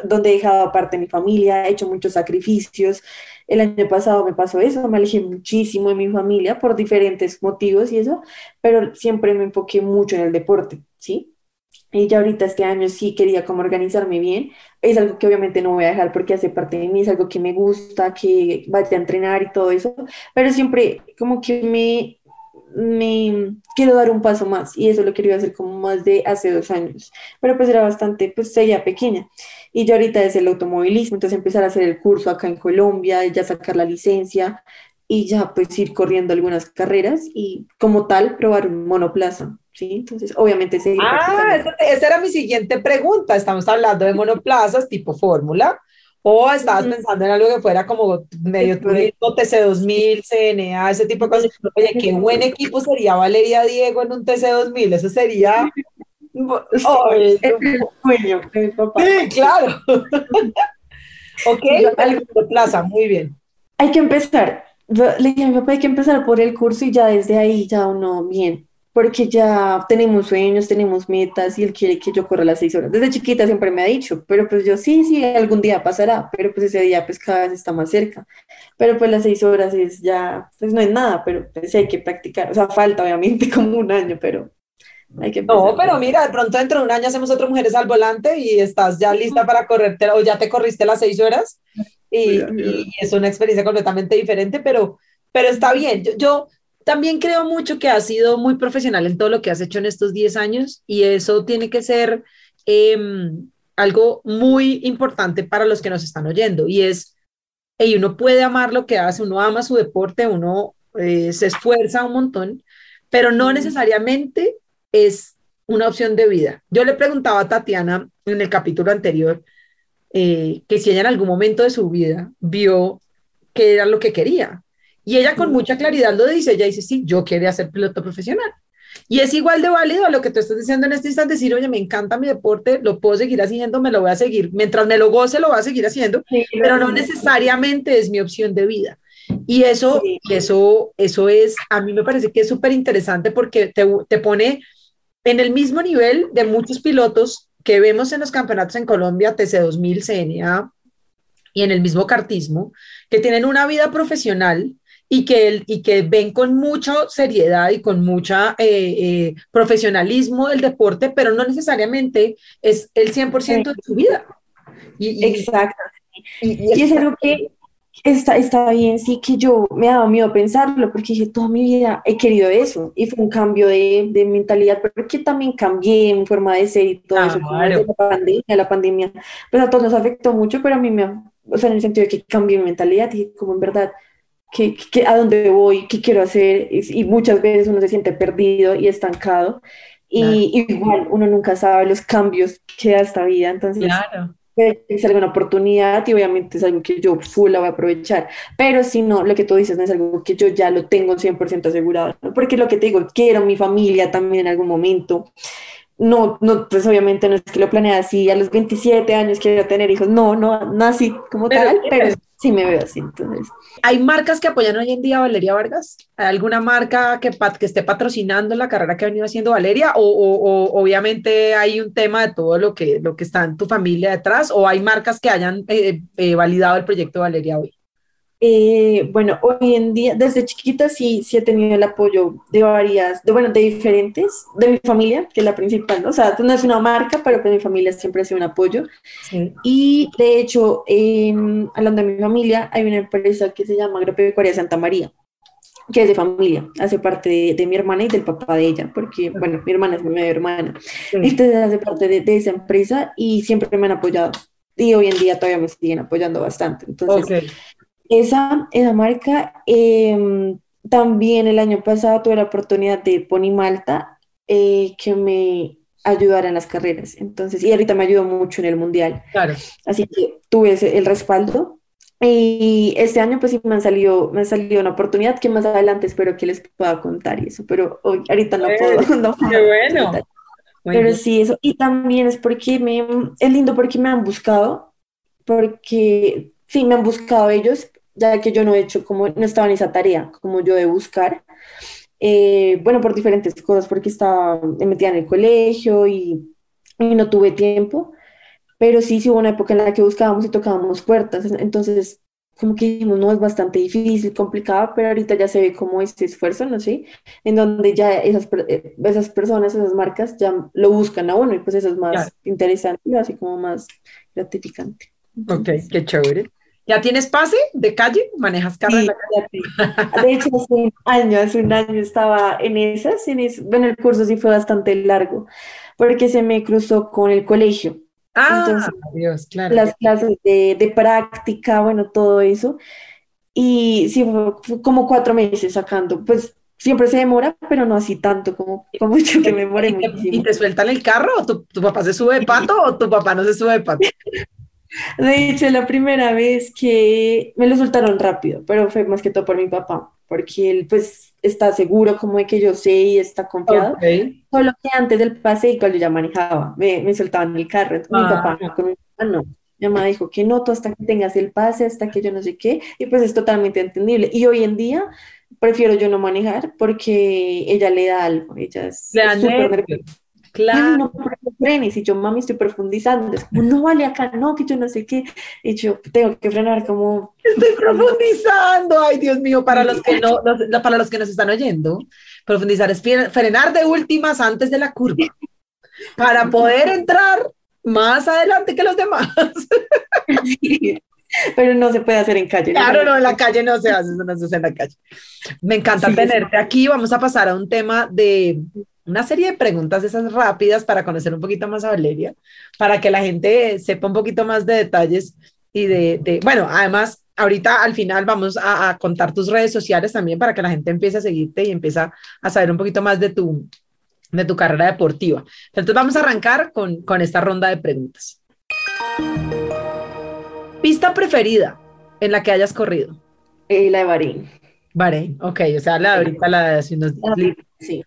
donde he dejado aparte mi familia, he hecho muchos sacrificios. El año pasado me pasó eso, me alejé muchísimo de mi familia por diferentes motivos y eso, pero siempre me enfoqué mucho en el deporte, ¿sí? Y ya ahorita este año sí quería como organizarme bien. Es algo que obviamente no voy a dejar porque hace parte de mí, es algo que me gusta, que vaya a entrenar y todo eso, pero siempre como que me me quiero dar un paso más y eso lo quería hacer como más de hace dos años, pero pues era bastante, pues ella pequeña y yo ahorita es el automovilismo, entonces empezar a hacer el curso acá en Colombia, ya sacar la licencia y ya pues ir corriendo algunas carreras y como tal probar un monoplaza, ¿sí? Entonces obviamente seguir. Ah, esa era mi siguiente pregunta, estamos hablando de monoplazas tipo fórmula o estabas pensando en algo que fuera como medio turismo, TC2000, CNA, ese tipo de cosas. Oye, qué buen equipo sería Valeria Diego en un TC2000, eso sería... *laughs* Oh, es sueño, Sí, claro. *laughs* ok, algo plaza, muy bien. Hay que empezar. Le dije a mi papá, hay que empezar por el curso y ya desde ahí ya uno bien porque ya tenemos sueños, tenemos metas y él quiere que yo corra las seis horas. Desde chiquita siempre me ha dicho, pero pues yo sí, sí, algún día pasará, pero pues ese día pues cada vez está más cerca. Pero pues las seis horas es ya, pues no es nada, pero pues hay que practicar. O sea, falta obviamente *laughs* como un año, pero hay que No, pero mira, de pronto dentro de un año hacemos otras mujeres al volante y estás ya lista para correrte o ya te corriste las seis horas y, y es una experiencia completamente diferente, pero, pero está bien. Yo, yo también creo mucho que has sido muy profesional en todo lo que has hecho en estos 10 años y eso tiene que ser em, algo muy importante para los que nos están oyendo y es, y uno puede amar lo que hace, uno ama su deporte, uno eh, se esfuerza un montón, pero no necesariamente es una opción de vida. Yo le preguntaba a Tatiana en el capítulo anterior eh, que si ella en algún momento de su vida vio que era lo que quería. Y ella con mucha claridad lo dice, ella dice, sí, yo quería ser piloto profesional. Y es igual de válido a lo que tú estás diciendo en este instante, decir, oye, me encanta mi deporte, lo puedo seguir haciendo, me lo voy a seguir, mientras me lo goce, lo voy a seguir haciendo, pero no necesariamente es mi opción de vida. Y eso, eso, eso es, a mí me parece que es súper interesante porque te, te pone en el mismo nivel de muchos pilotos que vemos en los campeonatos en Colombia, TC2000, CNA y en el mismo cartismo, que tienen una vida profesional y que, y que ven con mucha seriedad y con mucha eh, eh, profesionalismo el deporte, pero no necesariamente es el 100% de su vida. Y, Exacto. Y, y, es algo que está, está bien, sí, que yo me daba miedo pensarlo, porque dije, toda mi vida he querido eso, y fue un cambio de, de mentalidad, porque también cambié mi forma de ser y todo eso, la pandemia, la pandemia, pues a todos nos afectó mucho, pero a mí me, o sea, en el sentido de que cambié mi mentalidad, dije, como en verdad, que, a dónde voy, qué quiero hacer, y, muchas veces uno se siente perdido y estancado, y igual uno nunca sabe los cambios que da esta vida, entonces... Claro es alguna oportunidad y obviamente es algo que yo full la voy a aprovechar. Pero si no, lo que tú dices no es algo que yo ya lo tengo 100% asegurado, porque lo que te digo, quiero mi familia también en algún momento. No, no, pues obviamente no es que lo planee así, a los 27 años quiero tener hijos, no, no, no así como tal, pero sí me veo así, entonces. ¿Hay marcas que apoyan hoy en día a Valeria Vargas? ¿Hay alguna marca que, que esté patrocinando la carrera que ha venido haciendo Valeria? O, o, obviamente hay un tema de todo lo que, lo que está en tu familia detrás? ¿O hay marcas que hayan eh, eh, validado el proyecto Valeria hoy? Eh, bueno, hoy en día, desde chiquita sí, sí he tenido el apoyo de varias, de, bueno, de diferentes, de mi familia, que es la principal, ¿no? O sea, no es una marca, pero que mi familia siempre ha sido un apoyo. Y de hecho, hablando de mi familia, hay una empresa que se llama Agropecuaria Santa María, que es de familia, hace parte de, mi hermana y del papá de ella, porque, bueno, mi hermana es mi media hermana. Entonces hace parte de, esa empresa y siempre me han apoyado. Y hoy en día todavía me siguen apoyando bastante. Entonces, esa, esa marca, em, también el año pasado tuve la oportunidad de Pony Malta, eh, que me ayudara en las carreras. Entonces, y ahorita me ayudó mucho en el mundial. Claro. Así que tuve ese, el respaldo. Y este año pues sí me han salido, me ha salido una oportunidad que más adelante espero que les pueda contar y eso, pero hoy, ahorita no puedo. *laughs* No, qué bueno. Pero sí, eso. Y también es porque me, es lindo porque me han buscado, porque sí, me han buscado ellos ya que yo no he hecho como, no estaba en esa tarea como yo de buscar. Eh, bueno, por diferentes cosas, porque estaba metida en el colegio y, y, no tuve tiempo, pero sí, sí hubo una época en la que buscábamos y tocábamos puertas, entonces como que dijimos, no, es bastante difícil, complicado, pero ahorita ya se ve como este esfuerzo, ¿no sé? En donde ya esas, eh, esas personas, esas marcas ya lo buscan a uno y pues eso es más interesante, así como más gratificante. Ok, qué chévere. ¿Ya tienes pase de calle? ¿Manejas carro en la calle? De hecho, hace un año, hace un año estaba en esas, en bueno, el curso sí fue bastante largo, porque se me cruzó con el colegio. Ah, Entonces, Dios, claro. Las clases de, de, práctica, bueno, todo eso. Y sí, fue, como cuatro meses sacando, pues siempre se demora, pero no así tanto como, como yo que me muchísimo. ¿Y te sueltan el carro? ¿O tu, tu papá se sube de pato o tu papá no se sube de pato? *laughs* De hecho, la primera vez que me lo soltaron rápido, pero fue más que todo por mi papá, porque él pues está seguro como de que yo sé y está confiado. Solo que antes del pase, cuando yo ya manejaba, me, me soltaban el carro. mi papá con mi mamá no. Mi mamá dijo que no, tú hasta que tengas el pase, hasta que yo no sé qué, y pues es totalmente entendible. Y hoy en día prefiero yo no manejar porque ella le da algo, ella es súper nerviosa. Claro. no frenes. Y yo, mami, estoy profundizando. Es como, no vale acá, no, que yo no sé qué. Y yo tengo que frenar como. Estoy profundizando. Ay, Dios mío, para los que no, para los que nos están oyendo, profundizar es frenar de últimas antes de la curva. *laughs* Para poder entrar más adelante que los demás. pero no se puede hacer en calle. Claro, no, en la calle no se hace, no se hace en la calle. Me encanta tenerte aquí. Vamos a pasar a un tema de una serie de preguntas esas rápidas para conocer un poquito más a Valeria, para que la gente sepa un poquito más de detalles y de, de bueno, además, ahorita al final vamos a, a, contar tus redes sociales también para que la gente empiece a seguirte y empiece a saber un poquito más de tu, de tu carrera deportiva. Entonces vamos a arrancar con, con esta ronda de preguntas. Pista preferida en la que hayas corrido. Eh, la de Bahrein. Bahrein, ok, o sea, la de ahorita, la de hace unos Sí.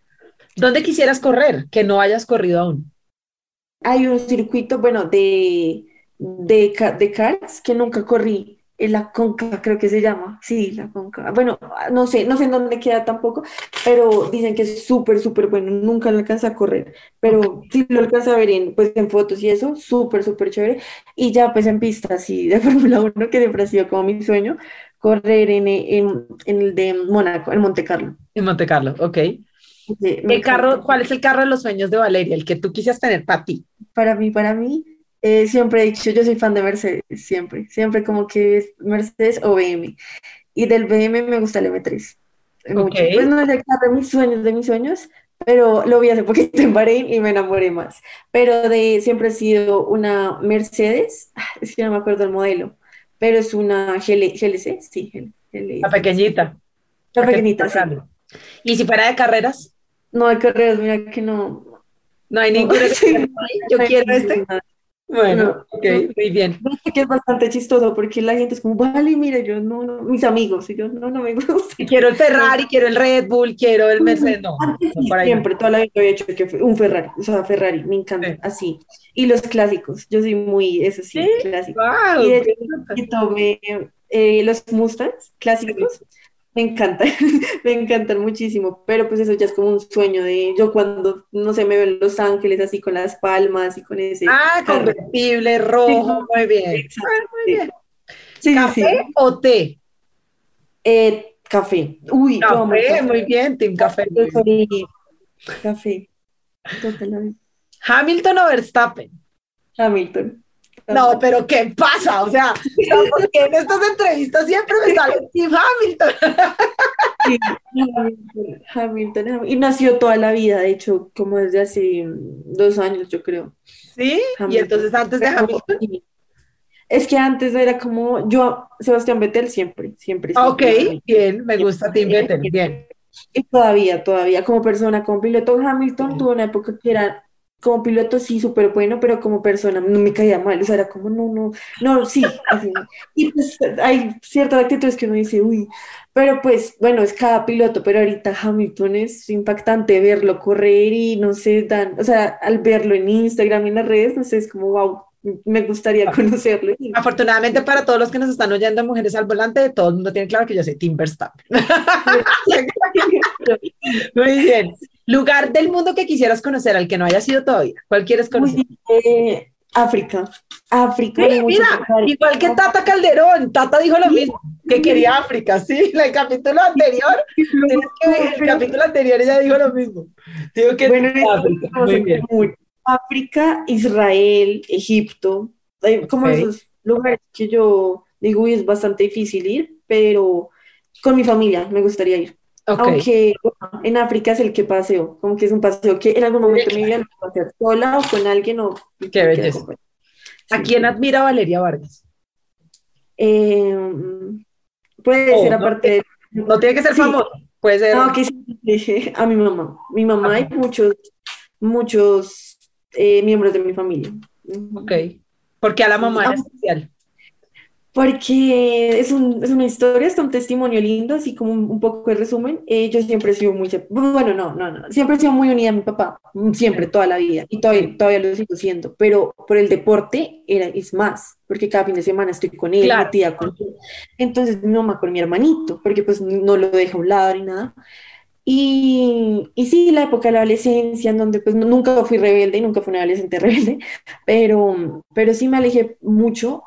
¿Dónde quisieras correr que no hayas corrido aún? Hay un circuito, bueno, de, de, de karts que nunca corrí en la Conca, creo que se llama, sí, la Conca. Bueno, no sé, no sé en dónde queda tampoco, pero dicen que es súper, súper bueno. Nunca lo alcanza a correr, pero sí lo alcanza a ver en, pues, en fotos y eso, súper, súper chévere. Y ya pues en pistas, sí, de *laughs* Fórmula 1, que siempre ha sido como mi sueño, correr en, en, en el de Mónaco, en Monte Carlo. En Monte Carlo, ok. Sí, ¿Qué carro, ¿Cuál es el carro de los sueños de Valeria, el que tú quisieras tener para ti? Para mí, para mí, eh, siempre he dicho, yo soy fan de Mercedes, siempre, siempre como que es Mercedes o BM. Y del BM me gusta el M3. Okay. Pues no es el carro de mis sueños, de mis sueños, pero lo vi hace poquito en Bahrein y me enamoré más. Pero de siempre he sido una Mercedes, ah, es que no me acuerdo el modelo, pero es una GLC, sí, GLC. La pequeñita. La pequeñita, sí. ¿Y si fuera de carreras? No, de carreras, mira que no. No hay ningún. *laughs* Yo quiero este. Bueno, ok, muy bien. Que es bastante chistoso porque la gente es como, vale, mira, yo no, no, mis amigos, y yo no, no me *laughs* gusta. Quiero el Ferrari, quiero el Red Bull, quiero el Mercedes, no. siempre, toda la vida había hecho que un Ferrari, o sea, Ferrari, me encanta, así. Y los clásicos, yo soy muy, eso sí, ¿Sí? clásico. Wow, y de hecho, tomé eh, los Mustangs clásicos. Me encanta, *laughs* me encantan muchísimo, pero pues eso ya es como un sueño de yo cuando, no sé, me veo en Los Ángeles así con las palmas y con ese... Ah, convertible, rojo, muy bien. Ah, muy bien. Sí, ¿Café sí. o té? Eh, café. Uy, café, café, muy bien, Team Café. Café. Totalmente. ¿Hamilton o Verstappen? Hamilton. No, pero ¿qué pasa? O sea, porque en estas entrevistas siempre me sale Steve Hamilton. Sí, Hamilton, Hamilton, Y nació toda la vida, de hecho, como desde hace dos años, yo creo. ¿Sí? Hamilton. Y entonces antes de Hamilton. Es que antes era como yo, Sebastián Vettel, siempre, siempre. siempre ok, bien, me gusta Tim Vettel, bien. Y todavía, todavía, como persona, como piloto, Hamilton tuvo una época que era como piloto sí, súper bueno, pero como persona no me caía mal, o sea, era como, no, no, no, sí, así. Y pues hay ciertas actitudes que uno dice, uy, pero pues, bueno, es cada piloto, pero ahorita Hamilton es impactante verlo correr y no sé, dan, o sea, al verlo en Instagram y en las redes, no sé, es como, wow, me gustaría conocerlo. Afortunadamente para todos los que nos están oyendo, Mujeres al Volante, todo el mundo tiene claro que yo soy Tim Verstappen. *laughs* Muy bien. Lugar del mundo que quisieras conocer, al que no haya sido todavía. ¿Cuál quieres conocer? Eh, África. África. mira, igual que Tata Calderón. Tata dijo lo mismo, que quería África, sí. El capítulo anterior, el capítulo anterior ella dijo lo mismo. Digo que bueno, África. Muy bien. África, Israel, Egipto, como esos lugares que yo digo, es bastante difícil ir, pero con mi familia me gustaría ir. Aunque en África es el que paseo, como que es un paseo que en algún momento vida lo puedo hacer sola o con alguien o... Qué belleza. ¿A quién admira Valeria Vargas? Eh, puede oh, ser aparte. No tiene que ser famoso, puede ser... No, que sí, a mi mamá. Mi mamá hay muchos, muchos eh, miembros de mi familia. Ok. Porque a la mamá en especial? Porque es, un, es, una historia, es un testimonio lindo, así como un, poco de resumen. Eh, yo siempre he sido muy, bueno, no, no, no, siempre he sido muy unida a mi papá, siempre, toda la vida, y todavía, todavía lo sigo siendo, pero por el deporte era, es más, porque cada fin de semana estoy con él, claro. metida con él. Entonces mi mamá con mi hermanito, porque pues no lo deja a un lado ni nada. Y, y, sí, la época de la adolescencia, en donde pues nunca fui rebelde, nunca fui una adolescente *laughs* rebelde, pero, pero sí me alejé mucho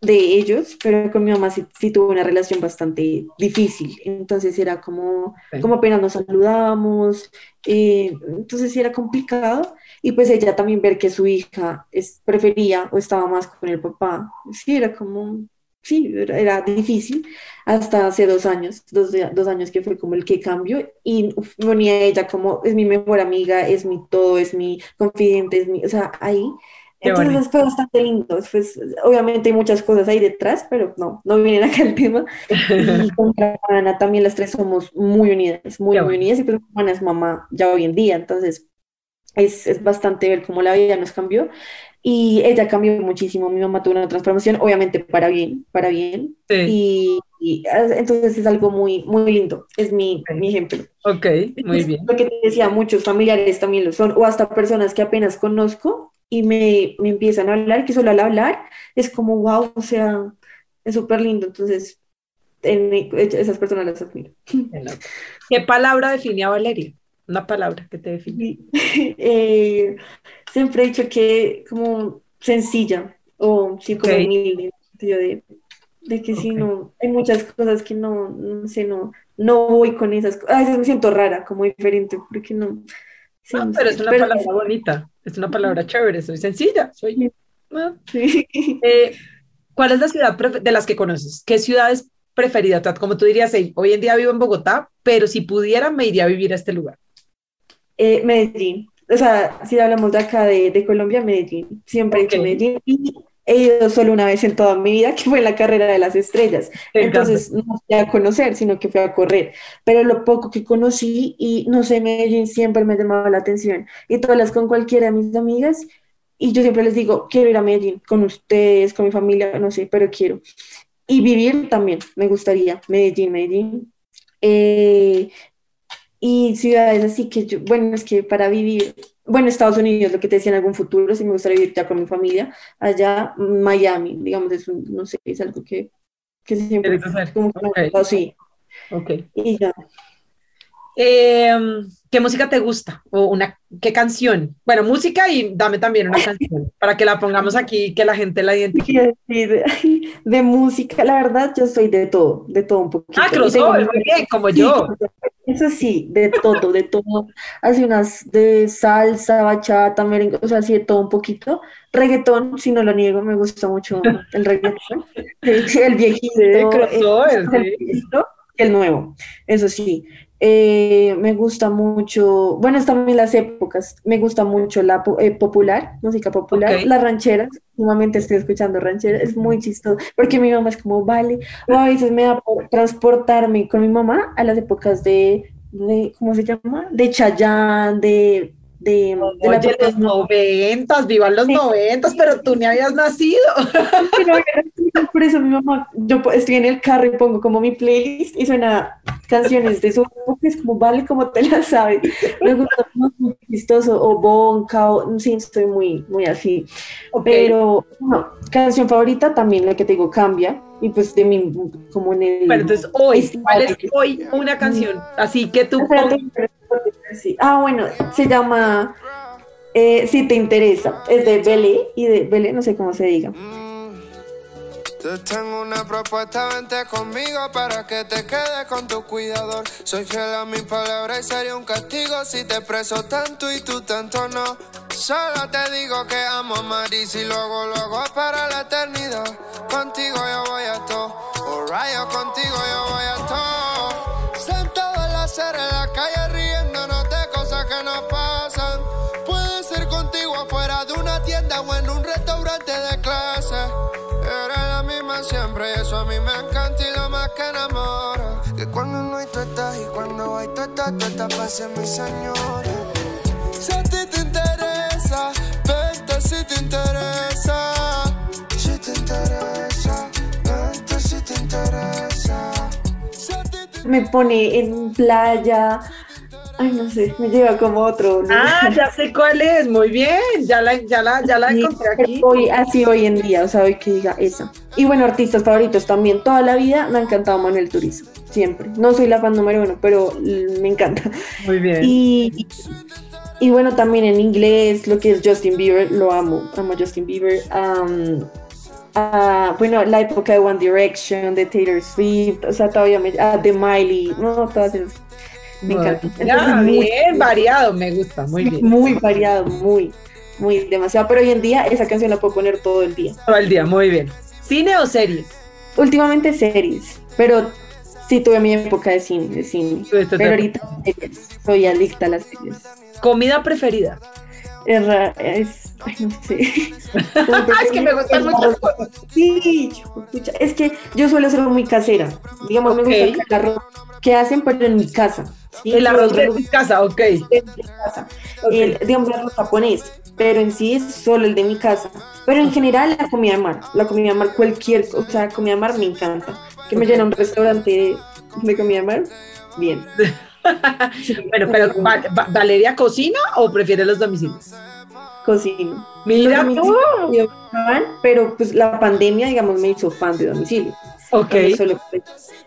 de ellos, pero con mi mamá sí, sí tuve una relación bastante difícil, entonces era como, sí. como apenas nos saludábamos, eh, entonces sí era complicado, y pues ella también ver que su hija es, prefería o estaba más con el papá, sí, era como, sí, era difícil hasta hace dos años, dos, dos, años que fue como el que cambió y me unía a ella como es mi mejor amiga, es mi todo, es mi confidente, es mi, o sea, ahí. Entonces fue bastante lindo, pues, obviamente hay muchas cosas ahí detrás, pero no, no vienen acá el tema. Y *laughs* con Ana también las tres somos muy unidas, muy, muy unidas, y pues Ana es mamá ya hoy en día, entonces es, es bastante ver cómo la vida nos cambió. Y ella cambió muchísimo. Mi mamá tuvo una transformación, obviamente para bien, para bien. Y, ah, entonces es algo muy, muy lindo. Es mi, mi ejemplo. Ok, muy bien. Lo que te decía, muchos familiares también lo son, o hasta personas que apenas conozco y me, me empiezan a hablar, que solo al hablar es como, wow, o sea, es súper lindo. Entonces, en, esas personas las admiro. ¿Qué palabra define a Valeria? Una palabra que te define. *laughs* Eh, siempre he dicho que como sencilla o sí como humilde, de, de que si no, hay muchas cosas que no, no sé, no, no voy con esas cosas. A veces me siento rara, como diferente, porque no. Ah, pero es una palabra bonita, es una palabra chévere, soy sencilla, soy. Ah. Eh, ¿Cuál es la ciudad de las que conoces? ¿Qué ciudad es preferida? Como tú dirías, hoy en día vivo en Bogotá, pero si pudiera me iría a vivir a este lugar. Eh, Medellín. O sea, si hablamos de acá de, Colombia, Medellín. Siempre he hecho Medellín y he ido solo una vez en toda mi vida, *laughs* que fue en la carrera de las estrellas. Entonces, no fui a conocer, sino que fui a correr. Pero lo poco que conocí, y no sé, Medellín siempre me llamaba la atención. Y todas las con cualquiera de mis amigas, y yo siempre les digo, quiero ir a Medellín, con ustedes, con mi familia, no sé, pero quiero. Y vivir también, me gustaría, Medellín, Medellín. Eh, y ciudades así que yo, bueno, es que para vivir, bueno, Estados Unidos, lo que te decía en algún futuro, si me gustaría vivir ya con mi familia, allá Miami, digamos, es un, no sé, es algo que, que siempre, como okay. sí. Ok. Y ya. Em, ¿Qué música te gusta? ¿O una, qué canción? Bueno, música y dame también una canción *laughs* para que la pongamos aquí que la gente la identifique. De, *laughs* de, música, la verdad, yo soy de todo, de todo un poquito. Ah, crossover, muy bien, como yo. Eso sí, de todo, de todo. Así unas de salsa, bachata, merengue, o sea, así de todo un poquito. Reggaetón, si no lo niego, me gusta mucho *laughs* el reggaetón. El, viejito. el, el nuevo, eso sí. Eh, me gusta mucho, bueno, también las épocas, me gusta mucho la eh, popular, música popular, las rancheras, últimamente estoy escuchando rancheras, es muy chistoso, porque mi mamá es como, vale, o a veces me da por transportarme con mi mamá a las épocas de, de ¿cómo se llama? De Chayán, de de, los noventas, vivan los noventas, pero tú ni habías nacido. por eso mi mamá, yo estoy en el carro y pongo como mi playlist y suena canciones de su es como vale como te la sabes. Me gusta *laughs* muy chistoso, o Bonca, o sí, estoy muy, muy así. Pero, no, canción favorita también, la que te digo, cambia. Y pues de mi, como en el... Pero entonces hoy, ¿cuál es hoy una canción? Así que tú... Ah, bueno, se llama eh, Si te interesa. Es de Belé y de Belé, no sé cómo se diga. Te tengo una propuesta, vente conmigo para que te quedes con tu cuidador. Soy fiel a mi palabra y sería un castigo si te preso tanto y tú tanto no. Solo te digo que amo a Maris y luego, luego para la eternidad. Contigo yo voy a todo, o rayo contigo yo voy a todo. Sentado en la acera en la calle encanta y lo más que enamora. Que cuando no hay tú estás y cuando hay tú estás, tú estás para mi señora. Si a ti te interesa, vente si te interesa. Si te interesa, vente si te interesa. me pone en playa Ay, no sé, me lleva como otro. Ah, ya sé cuál es, muy bien, ya la, ya la, ya la encontré aquí. Hoy, así hoy en día, o sea, hoy que diga esa. Y bueno, artistas favoritos también, toda la vida me ha encantado Manuel Turizo, siempre. No soy la fan número uno, pero me encanta. Muy bien. Y, y bueno, también en inglés, lo que es Justin Bieber, lo amo, amo a Justin Bieber. Uh, bueno, la época de One Direction, de Taylor Swift, o sea, todavía me, ah, de Miley, no, todas esas me encanta. bien variado, me gusta, muy bien. Muy variado, muy, muy demasiado. Pero hoy en día esa canción la puedo poner todo el día. Todo el día, muy bien. ¿Cine o series? últimamente series, pero sí tuve mi época de cine, de cine. Pero ahorita soy adicta a las series. ¿Comida preferida? Es, es ay, no sé. *laughs* es que me gustan muchas cosas. Sí, es que yo suelo ser muy casera. Digamos, me gusta el arroz que hacen, pero en mi casa. El arroz de mi casa, ok. De mi casa. El, digamos, el arroz japonés, pero en sí es solo el de mi casa. Pero en general la comida de mar, la comida de mar, cualquier, o sea, comida de mar me encanta. Que me llena un restaurante de comida de mar, bien. *laughs* bueno, pero *laughs* ¿Valeria cocina o prefiere los domicilios? Cocina. Mira tú. Pero pues la pandemia, digamos, me hizo fan de domicilio. Ok.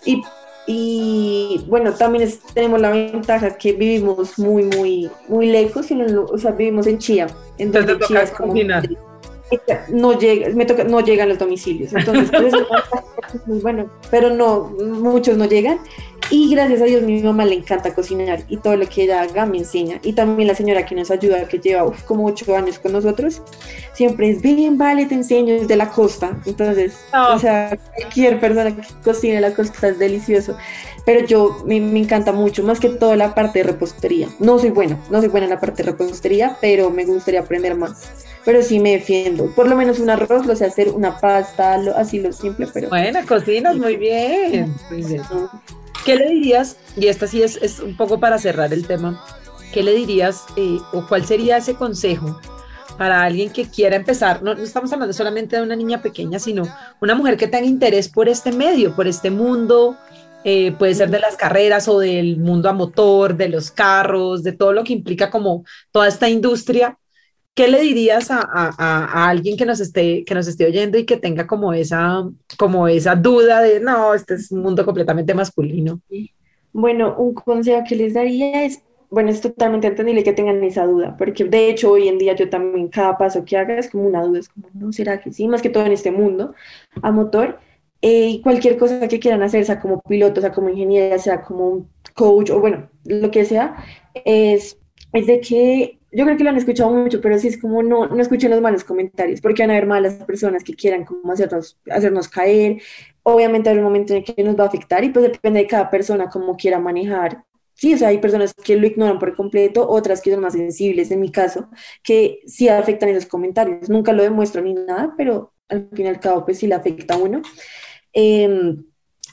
y, y bueno, también tenemos la ventaja que vivimos muy, muy, muy lejos, o sea, vivimos en Chía. Entonces, Chía es como, no llega, me toca, no llegan los domicilios. Entonces, *laughs* pues, es bueno, pero no, muchos no llegan. Y gracias a Dios, mi mamá le encanta cocinar y todo lo que ella haga me enseña. Y también la señora que nos ayuda, que lleva como ocho años con nosotros, siempre es bien, vale, te enseño, es de la costa. Entonces, o sea, cualquier persona que cocine la costa es delicioso. Pero yo me, me, encanta mucho, más que todo la parte de repostería. No soy buena, no soy buena en la parte de repostería, pero me gustaría aprender más pero sí me defiendo. Por lo menos un arroz, lo sé hacer, una pasta, así lo simple, pero... Bueno, cocinas muy bien. ¿Qué le dirías? Y esta sí es, es, un poco para cerrar el tema. ¿Qué le dirías eh, o cuál sería ese consejo para alguien que quiera empezar? No, estamos hablando solamente de una niña pequeña, sino una mujer que tenga interés por este medio, por este mundo. Eh, puede ser de las carreras o del mundo a motor, de los carros, de todo lo que implica como toda esta industria ¿qué le dirías a, a, a, alguien que nos, esté, que nos esté oyendo y que tenga como esa, como esa duda de, no, este es un mundo completamente masculino? Bueno, un consejo que les daría es, bueno, es totalmente entendible que tengan esa duda, porque de hecho hoy en día yo también cada paso que haga es como una duda, es como, no, ¿será que sí? Más que todo en este mundo a motor. Eh, y cualquier cosa que quieran hacer, sea como piloto, sea como ingeniera, sea como un coach o bueno, lo que sea, es, es de que yo creo que lo han escuchado mucho, pero sí es como no, no escuchen los malos comentarios, porque van a haber malas personas que quieran como hacernos, hacernos caer. Obviamente hay un momento en el que nos va a afectar y pues depende de cada persona cómo quiera manejar. Sí, o sea, hay personas que lo ignoran por completo, otras que son más sensibles, en mi caso, que sí afectan esos comentarios. Nunca lo demuestro ni nada, pero al fin y al cabo, pues sí le afecta a uno. Em,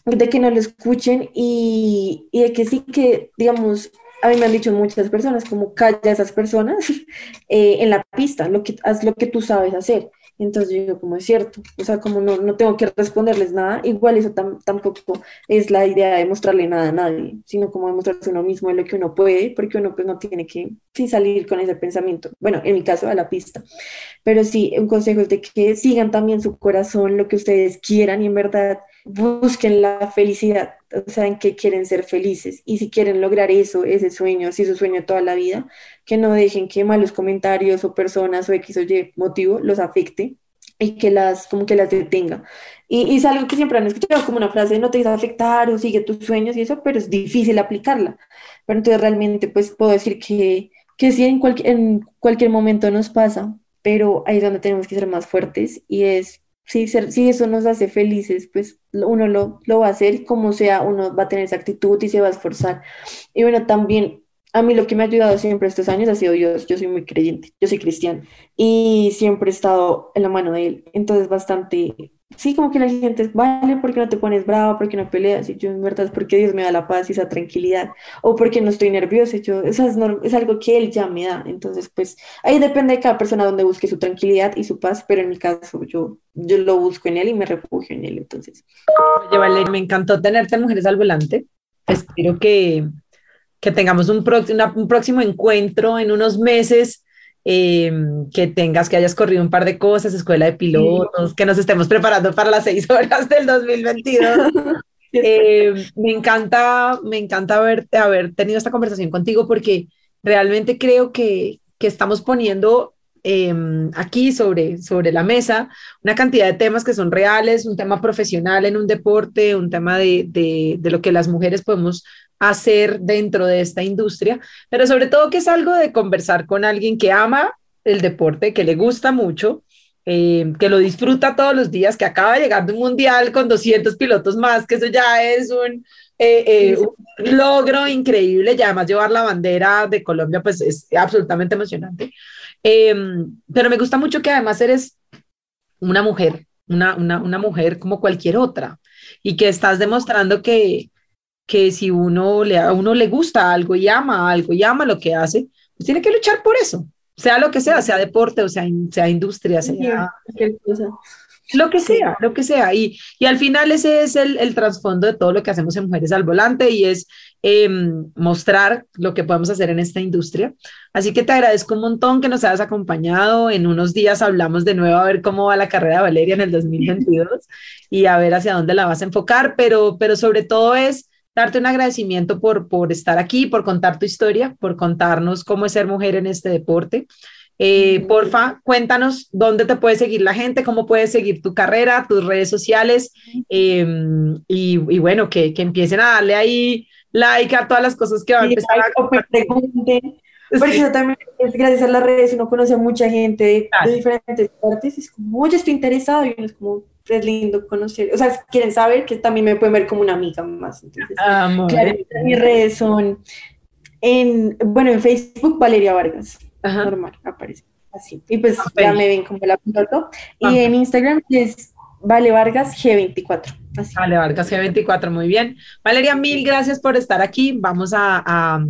de que no lo escuchen y, y de que sí que, digamos, a mí me han dicho muchas personas, como calla a esas personas *laughs* eh, en la pista, lo que, haz lo que tú sabes hacer. Entonces yo digo, como es cierto, o sea, como no, no tengo que responderles nada, igual eso tampoco es la idea de mostrarle nada a nadie, sino como demostrarse uno mismo de lo que uno puede, porque uno pues no tiene que sí, salir con ese pensamiento, bueno, en mi caso a la pista, pero sí, un consejo es de que sigan también su corazón, lo que ustedes quieran y en verdad busquen la felicidad, o sea, en que quieren ser felices y si quieren lograr eso, ese sueño, si su sueño toda la vida, que no dejen que malos comentarios o personas o X o Y motivo los afecte y que las, como que las detenga. Y, es algo que siempre han escuchado como una frase, no te a afectar o sigue tus sueños y eso, pero es difícil aplicarla. Pero entonces realmente pues puedo decir que, que sí en, en cualquier momento nos pasa, pero ahí es donde tenemos que ser más fuertes y es si, si eso nos hace felices, pues uno lo, lo va a hacer, como sea, uno va a tener esa actitud y se va a esforzar. Y bueno, también a mí lo que me ha ayudado siempre estos años ha sido Dios. Yo soy muy creyente, yo soy cristiano y siempre he estado en la mano de Él. Entonces, bastante sí, como que la gente es, vale, ¿por qué no te pones bravo? ¿Por qué no peleas? Y yo, en verdad, es porque Dios me da la paz y esa tranquilidad. O porque no estoy nerviosa. Eso es, es, algo que Él ya me da. Entonces, pues, ahí depende de cada persona donde busque su tranquilidad y su paz, pero en mi caso, yo, yo lo busco en Él y me refugio en Él. Entonces. Me encantó tenerte en Mujeres al Volante. Espero que, que tengamos un, un próximo encuentro en unos meses Em, que tengas, que hayas corrido un par de cosas, escuela de pilotos, que nos estemos preparando para las seis *laughs* horas del 2022. *laughs* Em, me encanta, me encanta haberte, haber tenido esta conversación contigo porque realmente creo que, que estamos poniendo em, aquí sobre, sobre la mesa una cantidad de temas que son reales, un tema profesional en un deporte, un tema de, de, de lo que las mujeres podemos hacer dentro de esta industria, pero sobre todo que es algo de conversar con alguien que ama el deporte, que le gusta mucho eh, que lo disfruta todos los días, que acaba de llegar de un mundial con 200 pilotos más, que eso ya es un, eh, un logro increíble y además llevar la bandera de Colombia pues es absolutamente emocionante. pero me gusta mucho que además eres una mujer, una, una, una mujer como cualquier otra y que estás demostrando que, que si uno le, a uno le gusta algo y ama algo y ama lo que hace, pues tiene que luchar por eso, sea lo que sea, sea deporte o sea, sea industria, sea lo que sea, lo que sea. Y, y al final ese es el, el trasfondo de todo lo que hacemos en Mujeres al Volante y es em, mostrar lo que podemos hacer en esta industria. Así que te agradezco un montón que nos hayas acompañado. En unos días hablamos de nuevo a ver cómo va la carrera de Valeria en el 2022 y a ver hacia dónde la vas a enfocar, pero, pero sobre todo es darte un agradecimiento por, por estar aquí, por contar tu historia, por contarnos cómo es ser mujer en este deporte. Eh, porfa, cuéntanos dónde te puede seguir la gente, cómo puedes seguir tu carrera, tus redes sociales em, y, y, bueno, que, que, empiecen a darle ahí like a todas las cosas que van a empezar a compartir. Porque yo también, gracias a las redes, uno conoce a mucha gente de diferentes partes es como, oye, estoy interesado y uno es como, es lindo conocer, o sea, quieren saber que también me pueden ver como una amiga más. Entonces, claro, mis redes son, en, bueno, en Facebook, Valeria Vargas normal, aparece así. Y pues ya me ven como la piloto. Y en Instagram es Vale Vargas G24. Vale Vargas G24, muy bien. Valeria, mil gracias por estar aquí. Vamos a,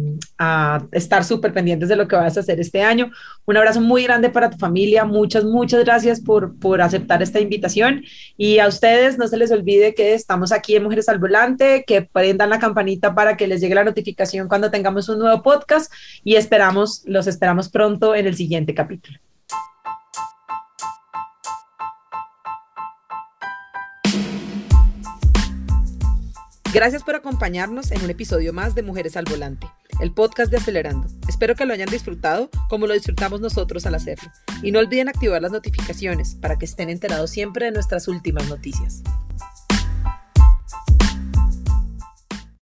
estar súper pendientes de lo que vas a hacer este año. Un abrazo muy grande para tu familia. Muchas, muchas gracias por, por aceptar esta invitación. Y a ustedes, no se les olvide que estamos aquí en Mujeres al Volante, que prendan la campanita para que les llegue la notificación cuando tengamos un nuevo podcast y esperamos, los esperamos pronto en el siguiente capítulo. Gracias por acompañarnos en un episodio más de Mujeres al Volante, el podcast de Acelerando. Espero que lo hayan disfrutado como lo disfrutamos nosotros al hacerlo. Y no olviden activar las notificaciones para que estén enterados siempre de nuestras últimas noticias.